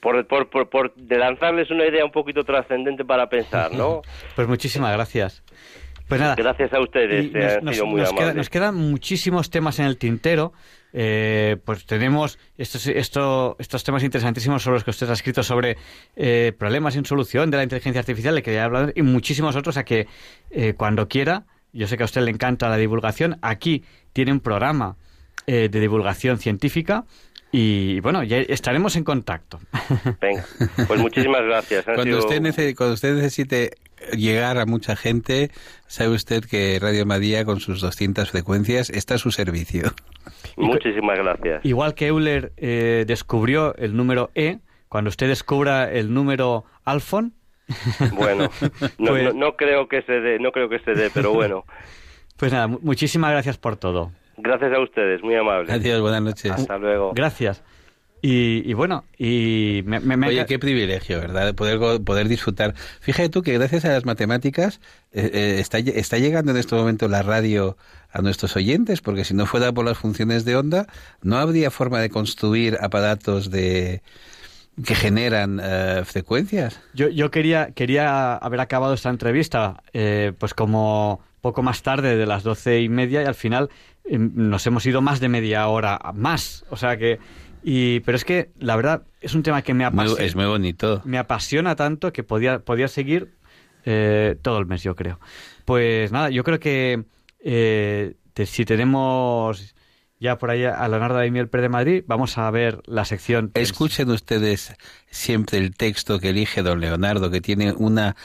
por, por, por, de lanzarles una idea un poquito trascendente para pensar, ¿no? Pues muchísimas gracias. Pues nada. Gracias a ustedes, nos, sido muy nos quedan muchísimos temas en el tintero. Eh, pues tenemos estos, estos temas interesantísimos sobre los que usted ha escrito sobre eh, problemas sin solución de la inteligencia artificial, le quería hablar, y muchísimos otros, a que eh, cuando quiera, yo sé que a usted le encanta la divulgación, aquí tiene un programa de divulgación científica y bueno, ya estaremos en contacto. Venga, pues muchísimas gracias. Cuando, usted cuando usted necesite llegar a mucha gente, sabe usted que Radio María con sus 200 frecuencias está a su servicio. Muchísimas gracias. Igual que Euler eh, descubrió el número E, cuando usted descubra el número Alfon. Bueno, pues no, creo que se dé, no creo que se dé, pero bueno. Pues nada, muchísimas gracias por todo. Gracias a ustedes, muy amables. Adiós, buenas noches. Hasta luego. Gracias. Y, bueno, y me, me, Oye, qué privilegio, ¿verdad? Poder, poder disfrutar. Fíjate tú que gracias a las matemáticas eh, eh, está, está llegando en este momento la radio a nuestros oyentes, porque si no fuera por las funciones de onda, no habría forma de construir aparatos de que generan eh, frecuencias. Yo, yo quería, quería haber acabado esta entrevista, pues como poco más tarde de las doce y media, y al final em, nos hemos ido más de media hora más. O sea que y, pero es que, la verdad, es un tema que me apasiona. Es muy bonito. Me apasiona tanto que podía, podía seguir eh, todo el mes, yo creo. Pues nada, yo creo que eh, si tenemos ya por ahí a Leonardo de Miel Pérez de Madrid, vamos a ver la sección. Escuchen ustedes siempre el texto que elige don Leonardo, que tiene una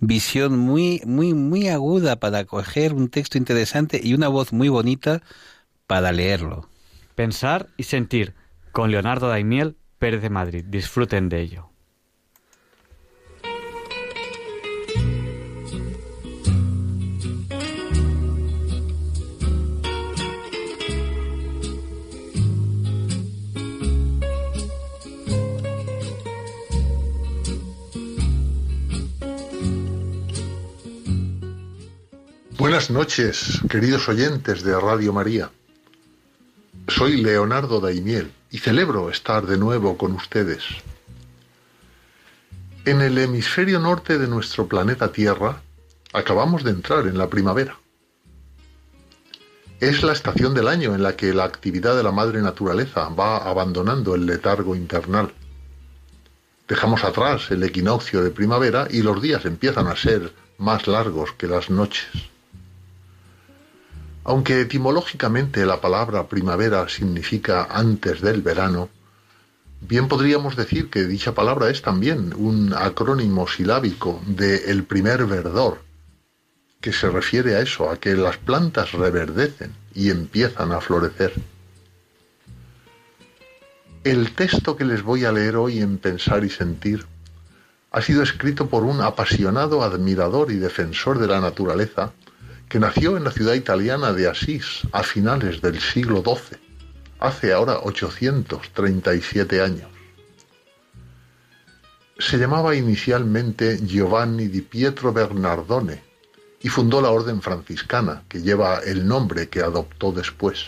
visión muy, muy, muy aguda para coger un texto interesante y una voz muy bonita para leerlo. Pensar y sentir con Leonardo Daimiel, Pérez de Madrid. Disfruten de ello. Buenas noches, queridos oyentes de Radio María. Soy Leonardo Daimiel y celebro estar de nuevo con ustedes. En el hemisferio norte de nuestro planeta Tierra acabamos de entrar en la primavera. Es la estación del año en la que la actividad de la madre naturaleza va abandonando el letargo internal. Dejamos atrás el equinoccio de primavera y los días empiezan a ser más largos que las noches. Aunque etimológicamente la palabra primavera significa antes del verano, bien podríamos decir que dicha palabra es también un acrónimo silábico de el primer verdor, que se refiere a eso, a que las plantas reverdecen y empiezan a florecer. El texto que les voy a leer hoy en Pensar y Sentir ha sido escrito por un apasionado admirador y defensor de la naturaleza, que nació en la ciudad italiana de Asís a finales del siglo XII, hace ahora 837 años. Se llamaba inicialmente Giovanni di Pietro Bernardone y fundó la orden franciscana, que lleva el nombre que adoptó después.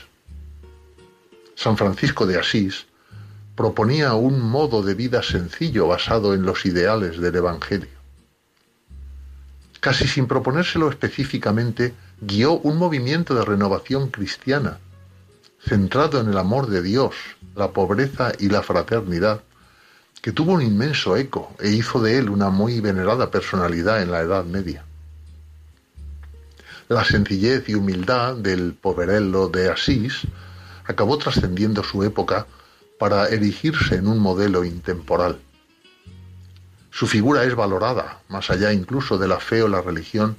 San Francisco de Asís proponía un modo de vida sencillo basado en los ideales del Evangelio. Casi sin proponérselo específicamente, guió un movimiento de renovación cristiana, centrado en el amor de Dios, la pobreza y la fraternidad, que tuvo un inmenso eco e hizo de él una muy venerada personalidad en la Edad Media. La sencillez y humildad del poverello de Asís acabó trascendiendo su época para erigirse en un modelo intemporal. Su figura es valorada, más allá incluso de la fe o la religión,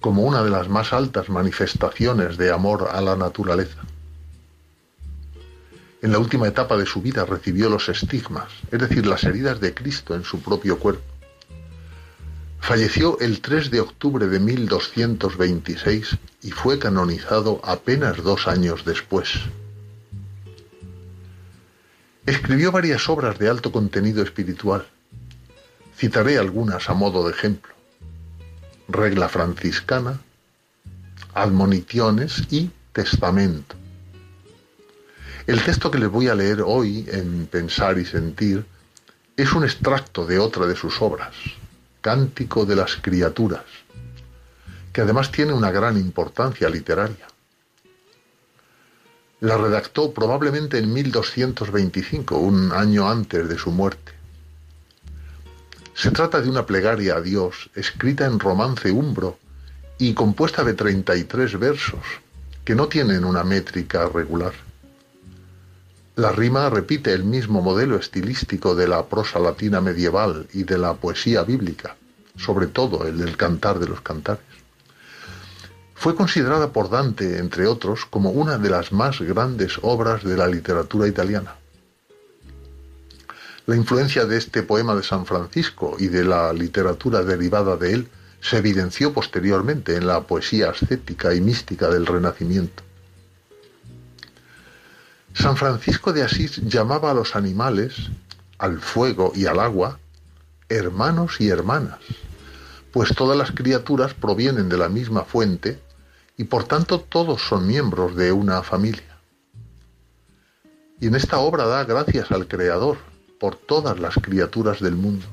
como una de las más altas manifestaciones de amor a la naturaleza. En la última etapa de su vida recibió los estigmas, es decir, las heridas de Cristo en su propio cuerpo. Falleció el 3 de octubre de 1226 y fue canonizado apenas dos años después. Escribió varias obras de alto contenido espiritual. Citaré algunas a modo de ejemplo. Regla franciscana, admoniciones y testamento. El texto que les voy a leer hoy en Pensar y Sentir es un extracto de otra de sus obras, Cántico de las Criaturas, que además tiene una gran importancia literaria. La redactó probablemente en 1225, un año antes de su muerte. Se trata de una plegaria a Dios escrita en romance umbro y compuesta de 33 versos que no tienen una métrica regular. La rima repite el mismo modelo estilístico de la prosa latina medieval y de la poesía bíblica, sobre todo el del cantar de los cantares. Fue considerada por Dante, entre otros, como una de las más grandes obras de la literatura italiana. La influencia de este poema de San Francisco y de la literatura derivada de él se evidenció posteriormente en la poesía ascética y mística del Renacimiento. San Francisco de Asís llamaba a los animales, al fuego y al agua, hermanos y hermanas, pues todas las criaturas provienen de la misma fuente y por tanto todos son miembros de una familia. Y en esta obra da gracias al Creador por todas las criaturas del mundo.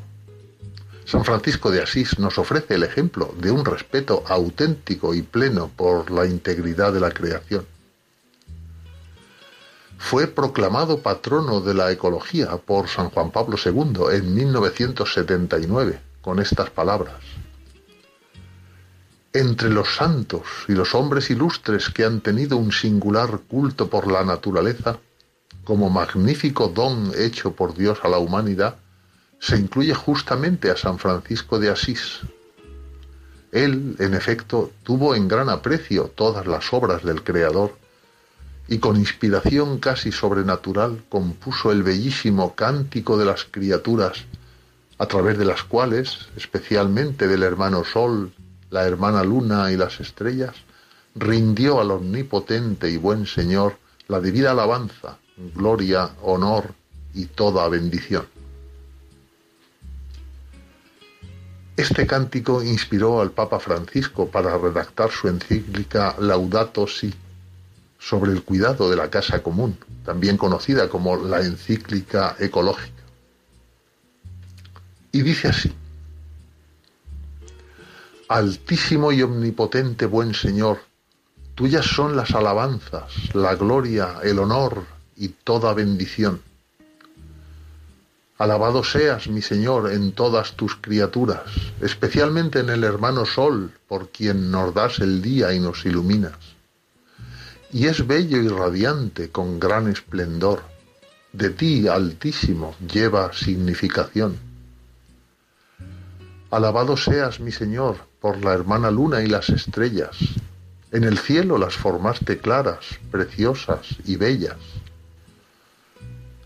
San Francisco de Asís nos ofrece el ejemplo de un respeto auténtico y pleno por la integridad de la creación fue proclamado patrono de la ecología por San Juan Pablo II en 1979 con estas palabras. Entre los santos y los hombres ilustres que han tenido un singular culto por la naturaleza, como magnífico don hecho por Dios a la humanidad, se incluye justamente a San Francisco de Asís. Él, en efecto, tuvo en gran aprecio todas las obras del Creador y con inspiración casi sobrenatural compuso el bellísimo Cántico de las Criaturas, a través de las cuales, especialmente del hermano Sol, la hermana Luna y las estrellas, rindió al omnipotente y buen Señor la debida alabanza, gloria, honor y toda bendición. Este cántico inspiró al Papa Francisco para redactar su encíclica Laudato Si, sobre el cuidado de la casa común, también conocida como la encíclica ecológica. Y dice así, Altísimo y omnipotente buen Señor, tuyas son las alabanzas, la gloria, el honor y toda bendición. Alabado seas, mi Señor, en todas tus criaturas, especialmente en el hermano Sol, por quien nos das el día y nos iluminas y es bello y radiante con gran esplendor. De ti, Altísimo, lleva significación. Alabado seas, mi Señor, por la hermana luna y las estrellas. En el cielo las formaste claras, preciosas y bellas.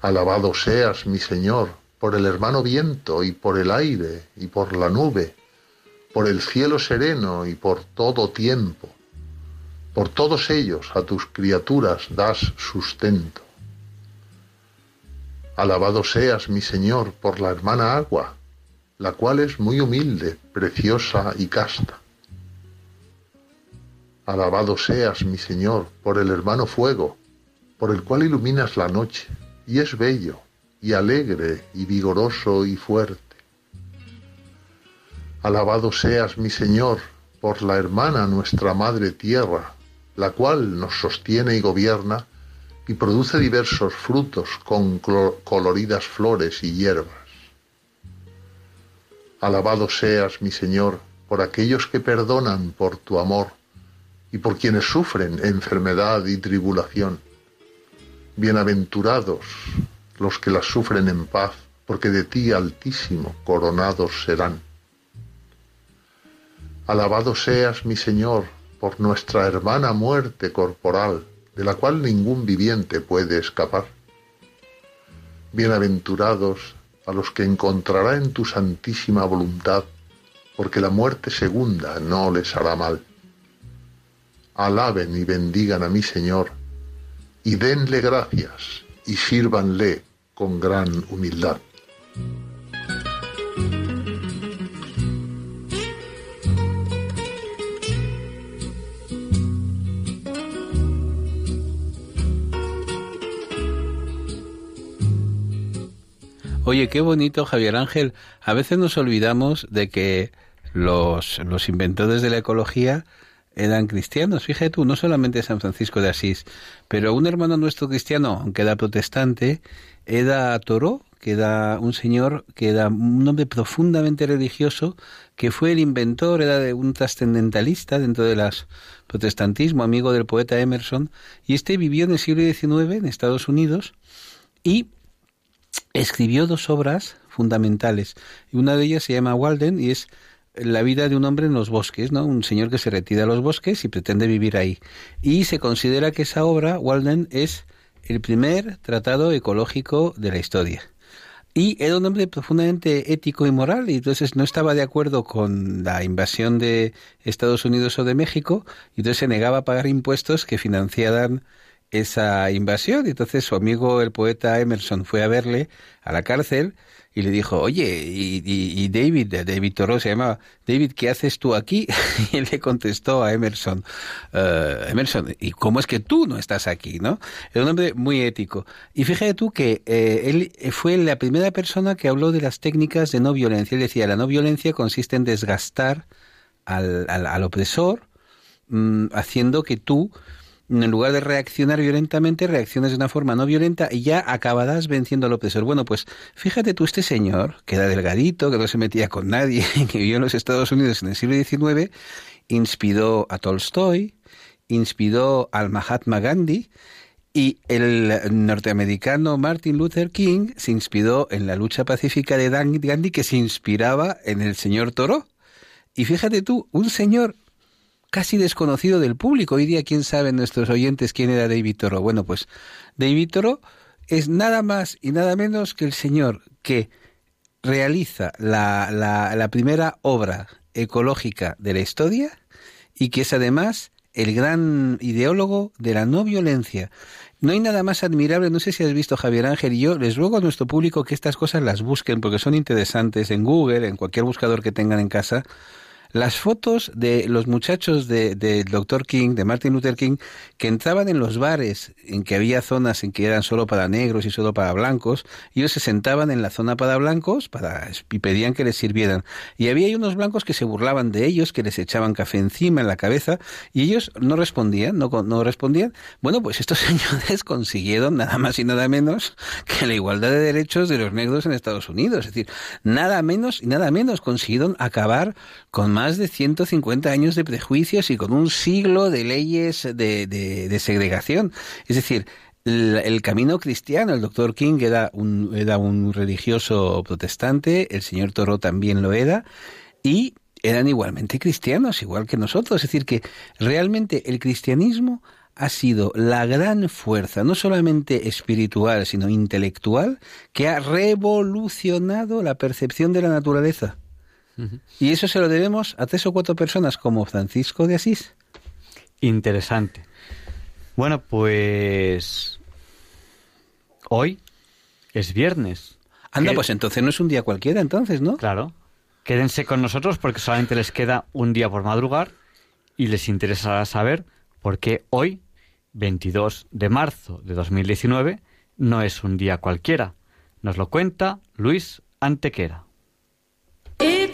Alabado seas, mi Señor, por el hermano viento y por el aire y por la nube, por el cielo sereno y por todo tiempo por todos ellos a tus criaturas das sustento. Alabado seas, mi Señor, por la hermana agua, la cual es muy humilde, preciosa y casta. Alabado seas, mi Señor, por el hermano fuego, por el cual iluminas la noche, y es bello, y alegre, y vigoroso, y fuerte. Alabado seas, mi Señor, por la hermana nuestra Madre Tierra, la cual nos sostiene y gobierna y produce diversos frutos con coloridas flores y hierbas. Alabado seas, mi Señor, por aquellos que perdonan por tu amor y por quienes sufren enfermedad y tribulación. Bienaventurados los que las sufren en paz, porque de ti, Altísimo, coronados serán. Alabado seas, mi Señor, por nuestra hermana muerte corporal, de la cual ningún viviente puede escapar. Bienaventurados a los que encontrará en tu santísima voluntad, porque la muerte segunda no les hará mal. Alaben y bendigan a mi Señor, y denle gracias, y sírvanle con gran humildad. Oye, qué bonito, Javier Ángel. A veces nos olvidamos de que los, los inventores de la ecología eran cristianos. Fíjate tú, no solamente San Francisco de Asís, pero un hermano nuestro cristiano, aunque era protestante, era Toro, que era un señor que era un hombre profundamente religioso, que fue el inventor, era de un trascendentalista dentro del protestantismo, amigo del poeta Emerson, y este vivió en el siglo XIX en Estados Unidos y escribió dos obras fundamentales. Una de ellas se llama Walden y es la vida de un hombre en los bosques, ¿no? Un señor que se retira a los bosques y pretende vivir ahí. Y se considera que esa obra, Walden, es el primer tratado ecológico de la historia. Y era un hombre profundamente ético y moral, y entonces no estaba de acuerdo con la invasión de Estados Unidos o de México, y entonces se negaba a pagar impuestos que financiaran esa invasión. Y entonces su amigo, el poeta Emerson, fue a verle a la cárcel y le dijo, oye, y, David, David Toro se llamaba, David, ¿qué haces tú aquí? Y él le contestó a Emerson, eh, Emerson, ¿y cómo es que tú no estás aquí? ¿no? Era un hombre muy ético. Y fíjate tú que eh, él fue la primera persona que habló de las técnicas de no violencia. Él decía, la no violencia consiste en desgastar al, al, opresor, mm, haciendo que tú en lugar de reaccionar violentamente, reacciones de una forma no violenta y ya acabarás venciendo al opresor. Bueno, pues fíjate tú, este señor, que era delgadito, que no se metía con nadie, que vivió en los Estados Unidos en el siglo XIX, inspiró a Tolstoy, inspiró al Mahatma Gandhi, y el norteamericano Martin Luther King se inspiró en la lucha pacífica de Gandhi, que se inspiraba en el señor Toro. Y fíjate tú, un señor casi desconocido del público. Hoy día, ¿quién sabe nuestros oyentes quién era David Toro? Bueno, pues David Toro es nada más y nada menos que el señor que realiza la, la, la primera obra ecológica de la historia y que es además el gran ideólogo de la no violencia. No hay nada más admirable, no sé si has visto Javier Ángel y yo, les ruego a nuestro público que estas cosas las busquen porque son interesantes en Google, en cualquier buscador que tengan en casa, las fotos de los muchachos del de, Dr. King, de Martin Luther King, que entraban en los bares en que había zonas en que eran solo para negros y solo para blancos, y ellos se sentaban en la zona para blancos para, y pedían que les sirvieran. Y había unos blancos que se burlaban de ellos, que les echaban café encima en la cabeza, y ellos no respondían, no, no respondían. Bueno, pues estos señores consiguieron nada más y nada menos que la igualdad de derechos de los negros en Estados Unidos. Es decir, nada menos y nada menos consiguieron acabar con más de 150 años de prejuicios y con un siglo de leyes de, de, segregación. Es decir, el, camino cristiano, el doctor King era un, era un religioso protestante, el señor Toro también lo era, y eran igualmente cristianos, igual que nosotros. Es decir, que realmente el cristianismo ha sido la gran fuerza, no solamente espiritual, sino intelectual, que ha revolucionado la percepción de la naturaleza. Y eso se lo debemos a tres o cuatro personas como Francisco de Asís. Interesante. Bueno, pues hoy es viernes. Anda, pues entonces no es un día cualquiera, entonces, ¿no? Claro. Quédense con nosotros porque solamente les queda un día por madrugar y les interesará saber por qué hoy, 22 de marzo de 2019, no es un día cualquiera. Nos lo cuenta Luis Antequera.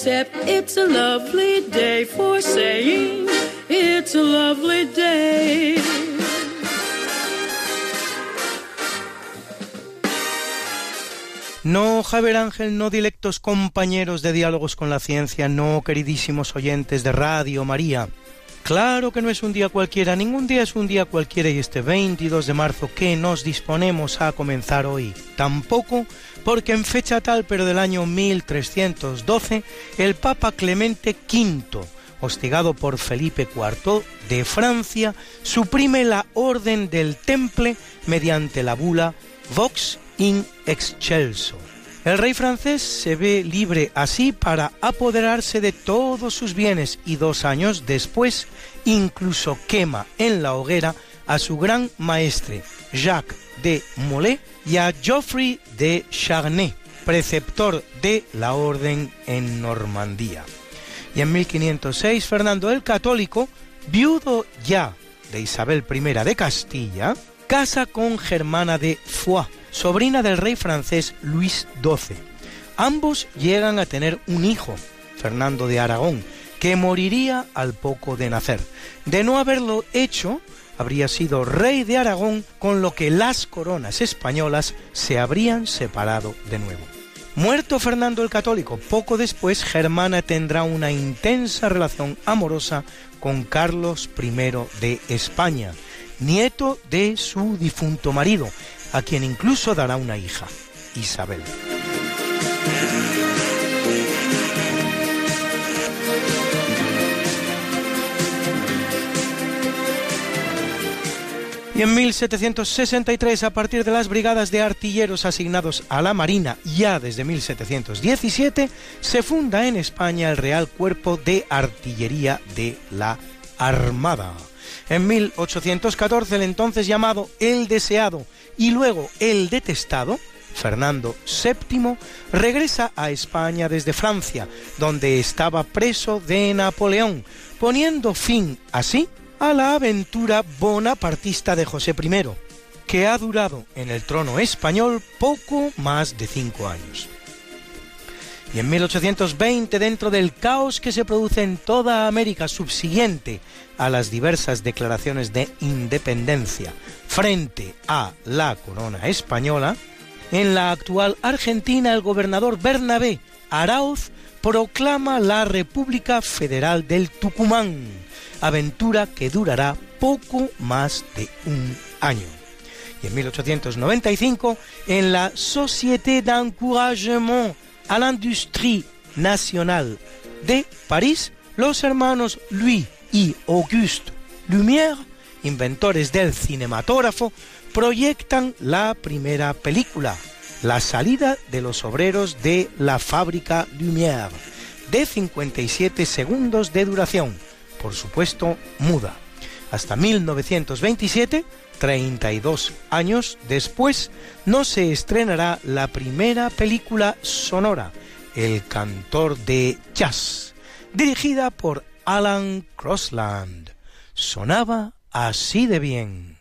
Except it's a lovely day for saying it's a lovely day. No, Javier Ángel, no directos compañeros de diálogos con la ciencia, no, queridísimos oyentes de Radio María. Claro que no es un día cualquiera, ningún día es un día cualquiera y este 22 de marzo que nos disponemos a comenzar hoy. Tampoco porque en fecha tal, pero del año 1312, el Papa Clemente V, hostigado por Felipe IV de Francia, suprime la orden del Temple mediante la bula Vox in excelso. El rey francés se ve libre así para apoderarse de todos sus bienes y dos años después incluso quema en la hoguera a su gran maestre Jacques de Molay y a Geoffrey de Charnay, preceptor de la orden en Normandía. Y en 1506 Fernando el Católico, viudo ya de Isabel I de Castilla, casa con Germana de Foix, sobrina del rey francés Luis XII. Ambos llegan a tener un hijo, Fernando de Aragón, que moriría al poco de nacer. De no haberlo hecho, habría sido rey de Aragón, con lo que las coronas españolas se habrían separado de nuevo. Muerto Fernando el Católico, poco después Germana tendrá una intensa relación amorosa con Carlos I de España, nieto de su difunto marido, a quien incluso dará una hija, Isabel. Y en 1763, a partir de las brigadas de artilleros asignados a la Marina ya desde 1717, se funda en España el Real Cuerpo de Artillería de la Armada. En 1814, el entonces llamado El Deseado y luego el detestado, Fernando VII, regresa a España desde Francia, donde estaba preso de Napoleón, poniendo fin así a la aventura bonapartista de José I, que ha durado en el trono español poco más de cinco años. Y en 1820, dentro del caos que se produce en toda América subsiguiente a las diversas declaraciones de independencia frente a la corona española, en la actual Argentina el gobernador Bernabé Arauz proclama la República Federal del Tucumán, aventura que durará poco más de un año. Y en 1895, en la Société d'encouragement à l'industrie nationale de París, los hermanos Louis y Auguste Lumière, inventores del cinematógrafo, proyectan la primera película, La salida de los obreros de la fábrica Lumière, de 57 segundos de duración, por supuesto muda. Hasta 1927, 32 años después, no se estrenará la primera película sonora, El cantor de jazz, dirigida por Alan Crossland. Sonaba así de bien.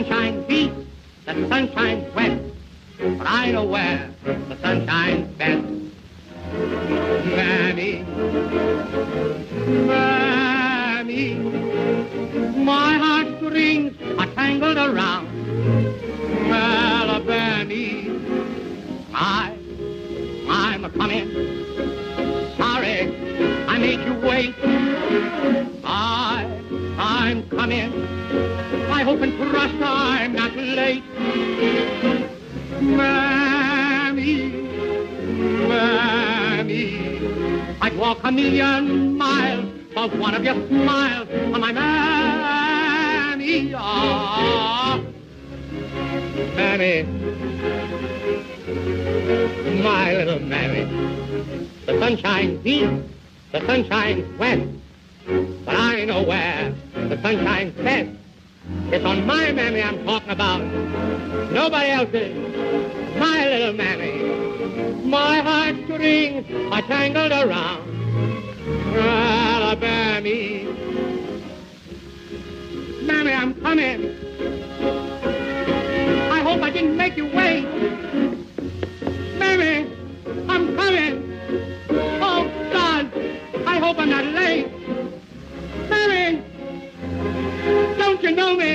Sunshine beats, the sunshine wet, but I know where the sunshine's best. Mammy, Mammy, my heartstrings are tangled around Alabama. Uh, I, I'm a coming. Sorry, I made you wait. I, I'm coming. I hope and trust I'm not late. Mammy, Mammy, I'd walk a million miles for one of your smiles on my mammy. Ah, mammy, my little mammy. The sun shines east, the sun shines west, but I know where the sun shines best. It's on my mammy I'm talking about. Nobody else's. My little mammy. My heartstrings are tangled around. Alabama. Mammy, I'm coming. I hope I didn't make you wait. Mammy, I'm coming. Oh, God, I hope I'm not late. Mammy, don't you know me?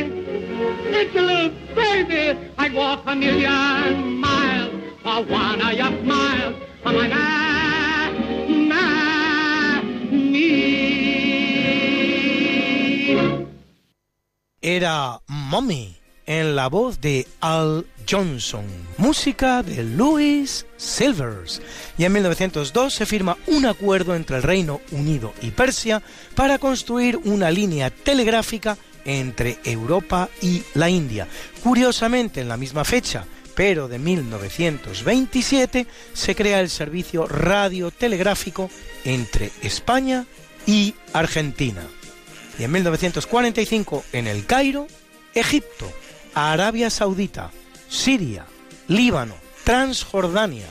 It's a little baby. I'd walk a million miles for one of your smiles. For my man, man, me. Era Mommy en la voz de Al Johnson, música de Louis Silvers. Y en 1902 se firma un acuerdo entre el Reino Unido y Persia para construir una línea telegráfica entre Europa y la India. Curiosamente, en la misma fecha, pero de 1927, se crea el servicio radiotelegráfico entre España y Argentina. Y en 1945, en el Cairo, Egipto, Arabia Saudita, Siria, Líbano, Transjordania,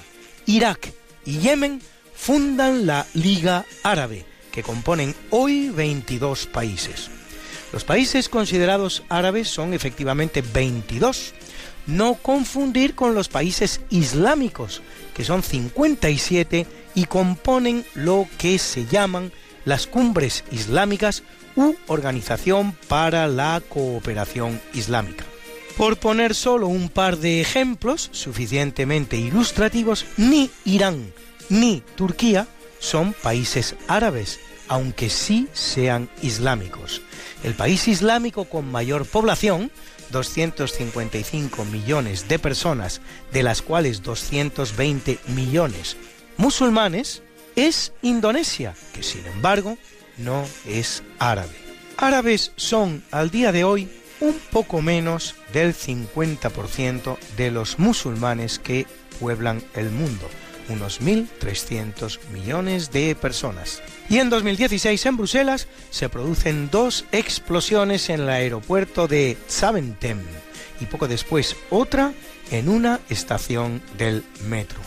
Irak y Yemen fundan la Liga Árabe, que componen hoy 22 países. Los países considerados árabes son efectivamente 22, no confundir con los países islámicos, que son 57 y componen lo que se llaman las cumbres islámicas u Organización para la Cooperación Islámica. Por poner solo un par de ejemplos suficientemente ilustrativos, ni Irán ni Turquía son países árabes, aunque sí sean islámicos. El país islámico con mayor población, 255 millones de personas, de las cuales 220 millones musulmanes, es Indonesia, que sin embargo no es árabe. Árabes son al día de hoy un poco menos del 50% de los musulmanes que pueblan el mundo, unos 1.300 millones de personas. Y en 2016 en Bruselas se producen dos explosiones en el aeropuerto de Zaventem y poco después otra en una estación del metro.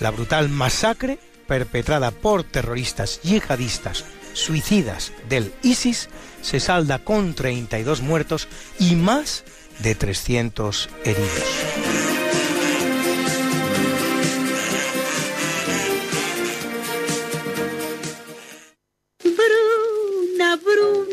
La brutal masacre perpetrada por terroristas yihadistas suicidas del ISIS se salda con 32 muertos y más de 300 heridos.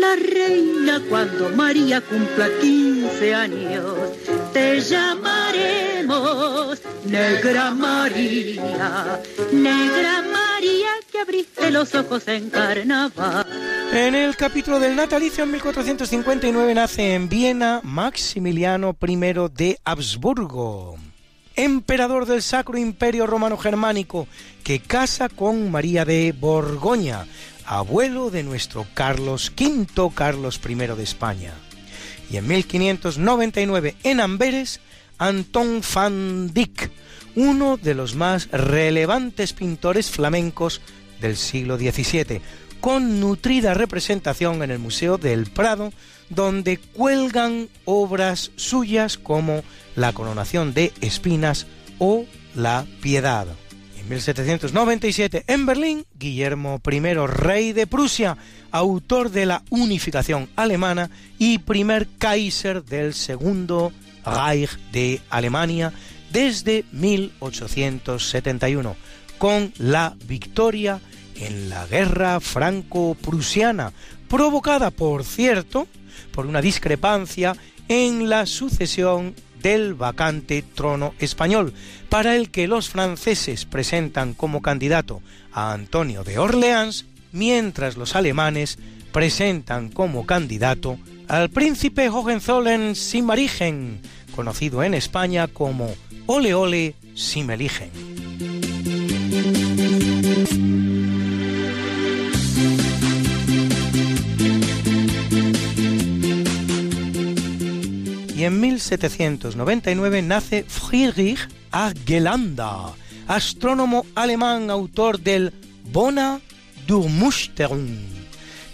la reina cuando María cumpla 15 años. Te llamaremos Negra María, Negra María que abriste los ojos en carnaval. En el capítulo del natalicio en 1459 nace en Viena Maximiliano I de Habsburgo, emperador del Sacro Imperio Romano Germánico, que casa con María de Borgoña, abuelo de nuestro Carlos V, Carlos I de España. Y en 1599 en Amberes, Anton van Dyck, uno de los más relevantes pintores flamencos del siglo XVII, con nutrida representación en el Museo del Prado, donde cuelgan obras suyas como La coronación de espinas o La piedad. 1797 en Berlín, Guillermo I, rey de Prusia, autor de la unificación alemana y primer Kaiser del segundo Reich de Alemania desde 1871, con la victoria en la guerra franco-prusiana, provocada, por cierto, por una discrepancia en la sucesión del vacante trono español, para el que los franceses presentan como candidato a Antonio de Orleans, mientras los alemanes presentan como candidato al príncipe Hohenzollern Simmerigen, conocido en España como Ole Ole Simeligen. Y en 1799 nace Friedrich Argelander, astrónomo alemán autor del Bona Durchmusterung,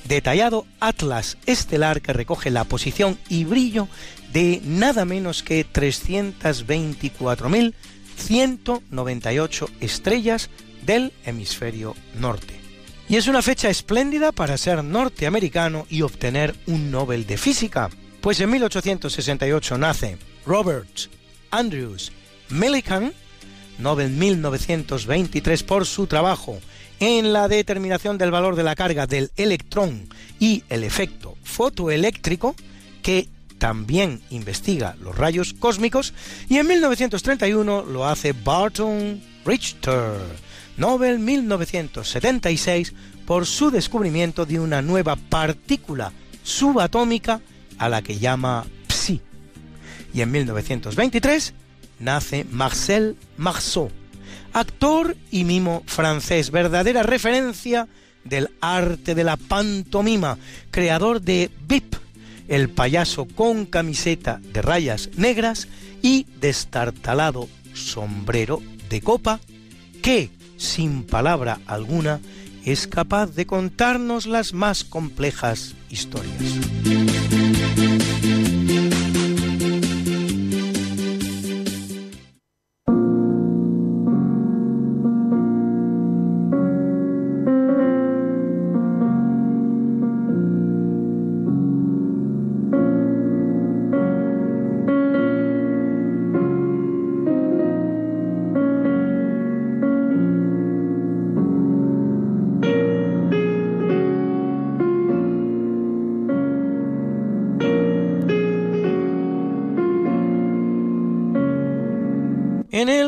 detallado atlas estelar que recoge la posición y brillo de nada menos que 324.198 estrellas del hemisferio norte. Y es una fecha espléndida para ser norteamericano y obtener un Nobel de Física, pues en 1868 nace Robert Andrews Millikan, Nobel 1923 por su trabajo en la determinación del valor de la carga del electrón y el efecto fotoeléctrico, que también investiga los rayos cósmicos, y en 1931 lo hace Barton Richter, Nobel 1976 por su descubrimiento de una nueva partícula subatómica a la que llama psi. Y en 1923 nace Marcel Marceau, actor y mimo francés, verdadera referencia del arte de la pantomima, creador de Bip, el payaso con camiseta de rayas negras y destartalado sombrero de copa, que, sin palabra alguna, es capaz de contarnos las más complejas historias.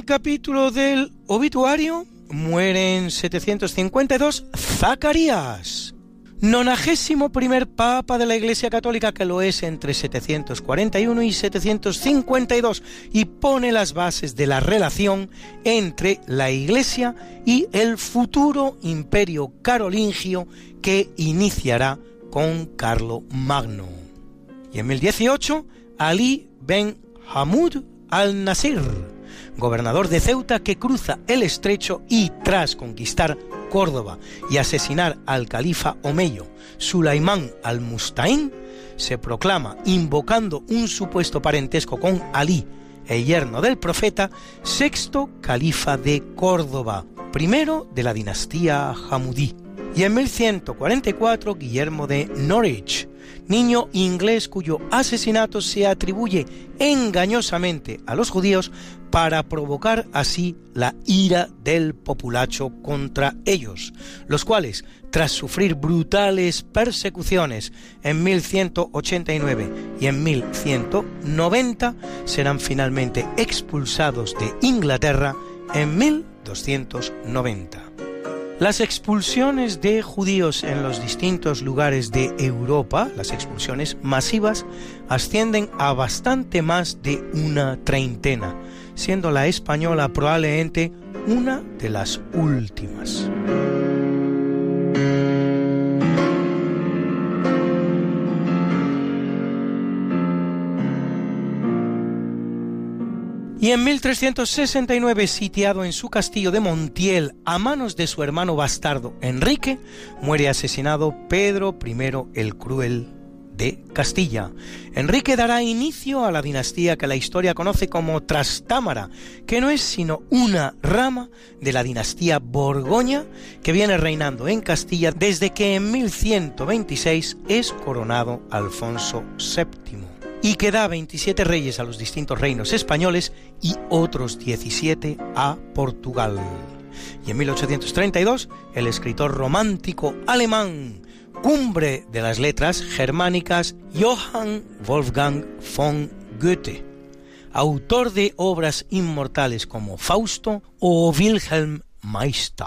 Capítulo del obituario muere en 752 Zacarías, nonagésimo primer papa de la Iglesia Católica que lo es entre 741 y 752 y pone las bases de la relación entre la Iglesia y el futuro imperio carolingio que iniciará con Carlo Magno. Y en 1018, Ali ben Hamud al-Nasir, gobernador de Ceuta que cruza el estrecho y tras conquistar Córdoba y asesinar al califa omeyo Sulaimán al-Mustain, se proclama, invocando un supuesto parentesco con Ali, el yerno del profeta, sexto califa de Córdoba, primero de la dinastía Hamudí. Y en 1144 Guillermo de Norwich, niño inglés cuyo asesinato se atribuye engañosamente a los judíos para provocar así la ira del populacho contra ellos, los cuales, tras sufrir brutales persecuciones en 1189 y en 1190, serán finalmente expulsados de Inglaterra en 1290. Las expulsiones de judíos en los distintos lugares de Europa, las expulsiones masivas, ascienden a bastante más de una treintena, siendo la española probablemente una de las últimas. Y en 1369, sitiado en su castillo de Montiel a manos de su hermano bastardo Enrique, muere asesinado Pedro I el Cruel de Castilla. Enrique dará inicio a la dinastía que la historia conoce como Trastámara, que no es sino una rama de la dinastía Borgoña que viene reinando en Castilla desde que en 1126 es coronado Alfonso VII y que da 27 reyes a los distintos reinos españoles y otros 17 a Portugal. Y en 1832, el escritor romántico alemán, cumbre de las letras germánicas, Johann Wolfgang von Goethe, autor de obras inmortales como Fausto o Wilhelm Meister.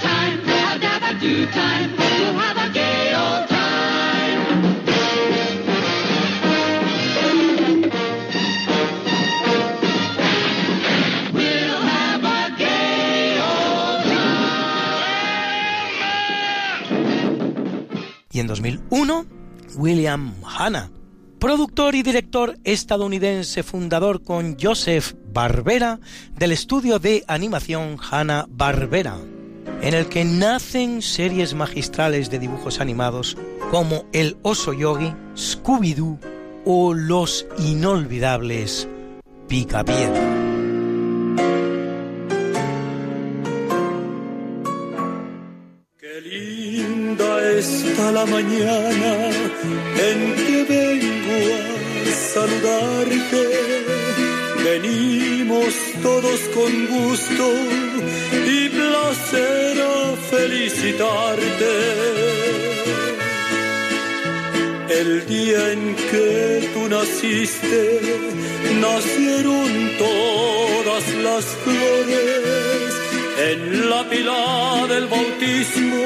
Time. Do time. Y en 2001, William Hanna, productor y director estadounidense fundador con Joseph Barbera del estudio de animación Hanna Barbera, en el que nacen series magistrales de dibujos animados como El oso yogi, Scooby-Doo o los inolvidables Picapiedra. Qué linda está la mañana en que vengo a saludarte. Venimos todos con gusto y a felicitarte. El día en que tú naciste, nacieron todas las flores. En la pila del bautismo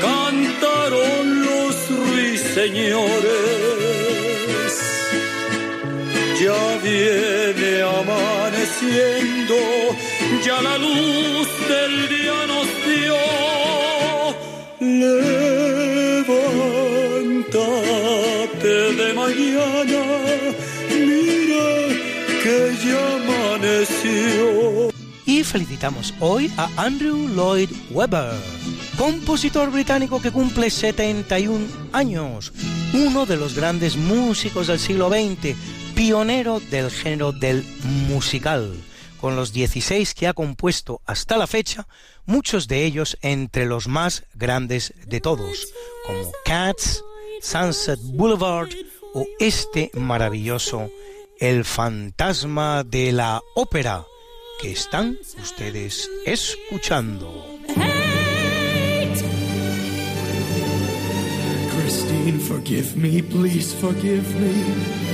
cantaron los ruiseñores. Ya viene ya la luz del día nos dio. Levántate de mañana, mira que ya amaneció. Y felicitamos hoy a Andrew Lloyd Webber, compositor británico que cumple 71 años, uno de los grandes músicos del siglo XX, pionero del género del musical, con los 16 que ha compuesto hasta la fecha, muchos de ellos entre los más grandes de todos, como Cats, Sunset Boulevard o este maravilloso El fantasma de la ópera que están ustedes escuchando. Christine, forgive me, please forgive me.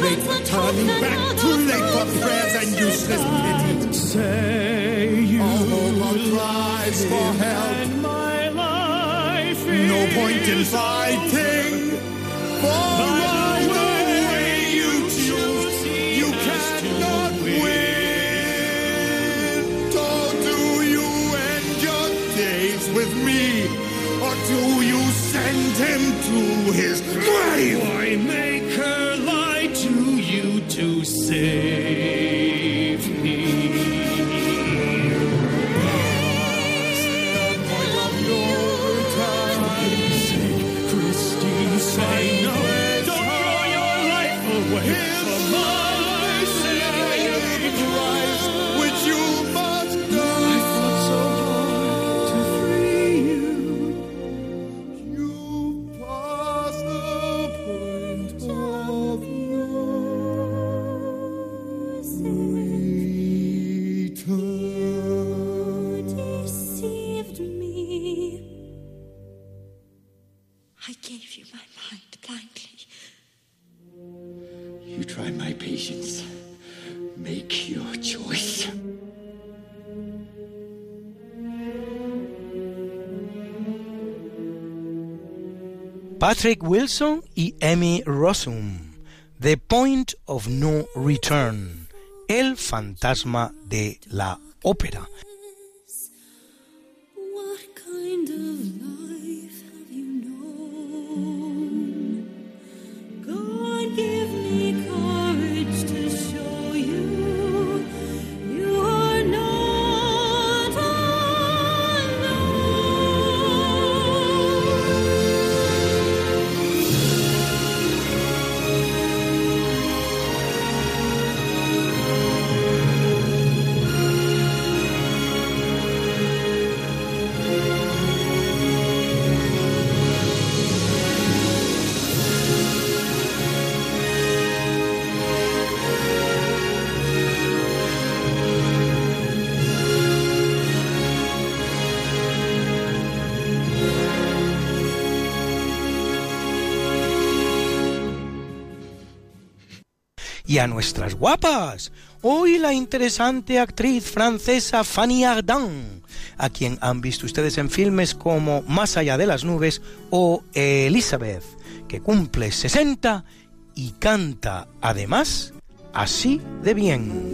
Late for turning back, too late for prayers and useless pity. Say you all my cries for help. My life no point in fighting. For either way you choose, you cannot win. Or do you end your days with me? Or do you send him to his grave? Why make her lie to you to save Patrick Wilson y Emmy Rossum, The Point of No Return, El fantasma de la ópera. Y a nuestras guapas. Hoy la interesante actriz francesa Fanny Ardant, a quien han visto ustedes en filmes como Más allá de las nubes o Elizabeth, que cumple 60 y canta además así de bien.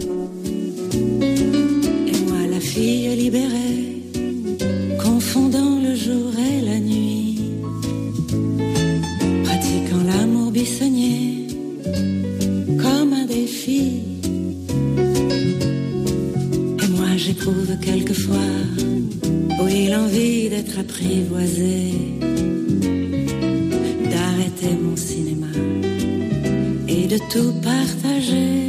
Et moi j'éprouve quelquefois, oui, l'envie d'être apprivoisée, d'arrêter mon cinéma et de tout partager.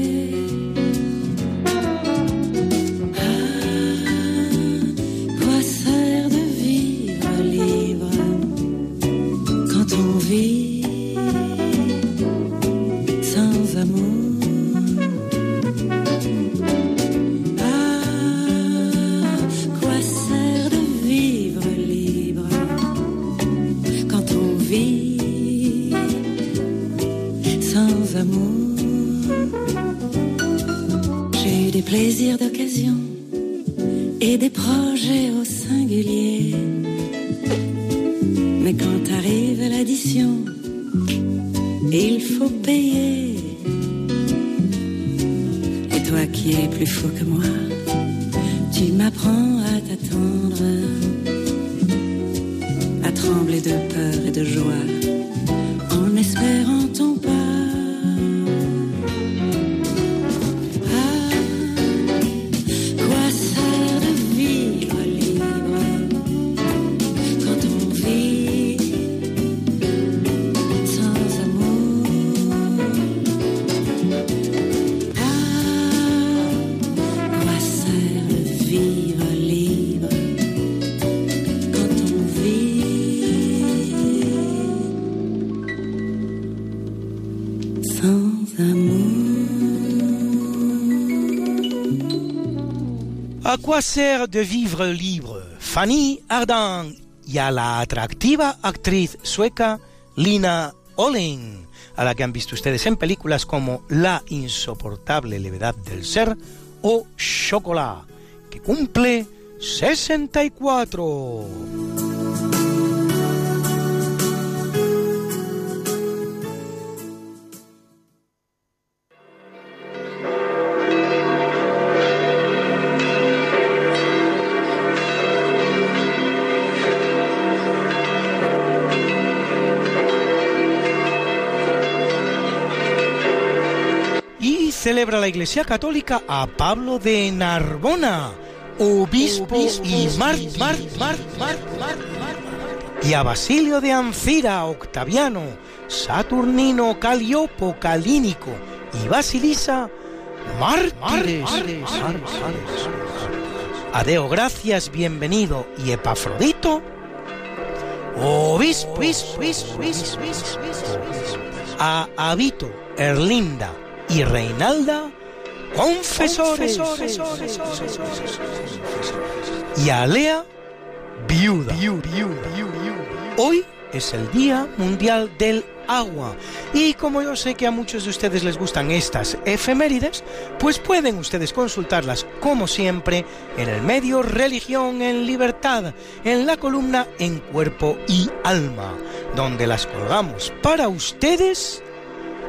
Plaisirs d'occasion et des projets au singulier. Mais quand arrive l'addition, il faut payer. Et toi qui es plus fou que moi, tu m'apprends à t'attendre, à trembler de peur et de joie, ¿A quoi sert de vivre libre? Fanny Ardant y a la atractiva actriz sueca Lina Olin, a la que han visto ustedes en películas como La insoportable levedad del ser o Chocolat, que cumple 64. Celebra la Iglesia Católica a Pablo de Narbona, obispo, y mar, mar, mar, y a Basilio de Ancira, Octaviano, Saturnino, Caliopo, Calínico y Basilisa, mártires. Adeo, gracias, bienvenido y Epafrodito, obispo, a Abito, Erlinda y Reinalda, confesores, y a Lea, viuda. Hoy es el Día Mundial del Agua y como yo sé que a muchos de ustedes les gustan estas efemérides, pues pueden ustedes consultarlas como siempre en el medio Religión en Libertad, en la columna En Cuerpo y Alma, donde las colgamos para ustedes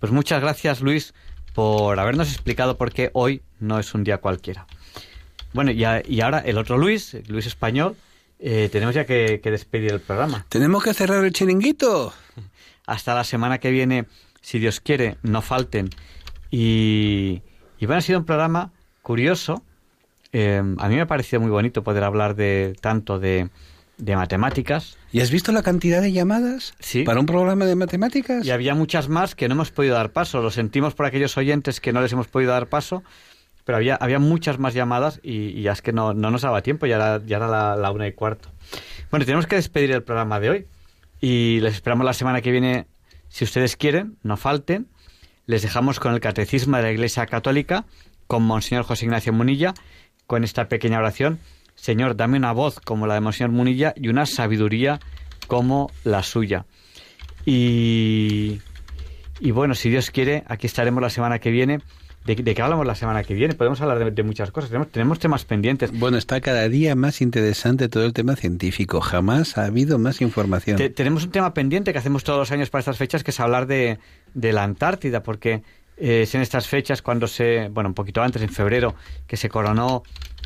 Pues muchas gracias, Luis, por habernos explicado por qué hoy no es un día cualquiera. Bueno, y, a- y ahora el otro Luis, Luis español, eh, tenemos ya que, que despedir el programa. Tenemos que cerrar el chiringuito. Hasta la semana que viene, si Dios quiere, no falten. Y, y bueno, ha sido un programa curioso. Eh, a mí me ha parecido muy bonito poder hablar de tanto de, de matemáticas. ¿Y has visto la cantidad de llamadas sí. para un programa de matemáticas? Y había muchas más que no hemos podido dar paso. Lo sentimos por aquellos oyentes que no les hemos podido dar paso, pero había, había muchas más llamadas y, ya es que no, no, nos daba tiempo, ya era, ya era la, la una y cuarto. Bueno, tenemos que despedir el programa de hoy y les esperamos la semana que viene, si ustedes quieren, no falten. Les dejamos con el Catecismo de la Iglesia Católica, con Monseñor José Ignacio Munilla, con esta pequeña oración Señor, dame una voz como la de Monseñor Munilla y una sabiduría como la suya. Y, y bueno, si Dios quiere, aquí estaremos la semana que viene. ¿De, qué hablamos la semana que viene? Podemos hablar de, muchas cosas. Tenemos, tenemos, temas pendientes. Bueno, está cada día más interesante todo el tema científico. Jamás ha habido más información. tenemos un tema pendiente que hacemos todos los años para estas fechas, que es hablar de, de la Antártida, porque eh, es en estas fechas cuando se, bueno, un poquito antes, en febrero, que se coronó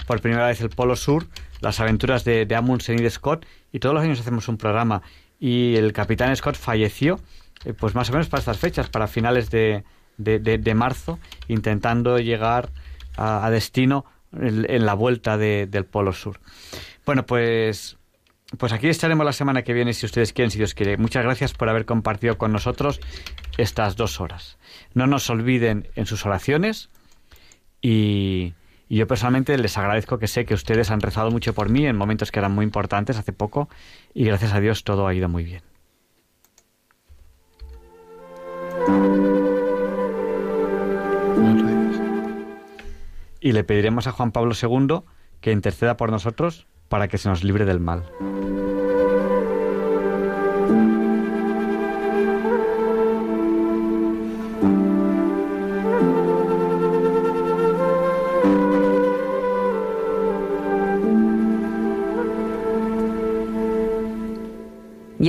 por primera vez el Polo Sur, las aventuras de, de Amundsen y de Scott, y todos los años hacemos un programa. Y el capitán Scott falleció, eh, pues más o menos para estas fechas, para finales de, de, marzo, intentando llegar a, destino en, la vuelta del Polo Sur. Bueno, pues, pues aquí estaremos la semana que viene, si ustedes quieren, si Dios quiere. Muchas gracias por haber compartido con nosotros estas dos horas. No nos olviden en sus oraciones y y yo personalmente les agradezco que sé que ustedes han rezado mucho por mí en momentos que eran muy importantes hace poco y gracias a Dios todo ha ido muy bien. Y le pediremos a Juan Pablo II que interceda por nosotros para que se nos libre del mal.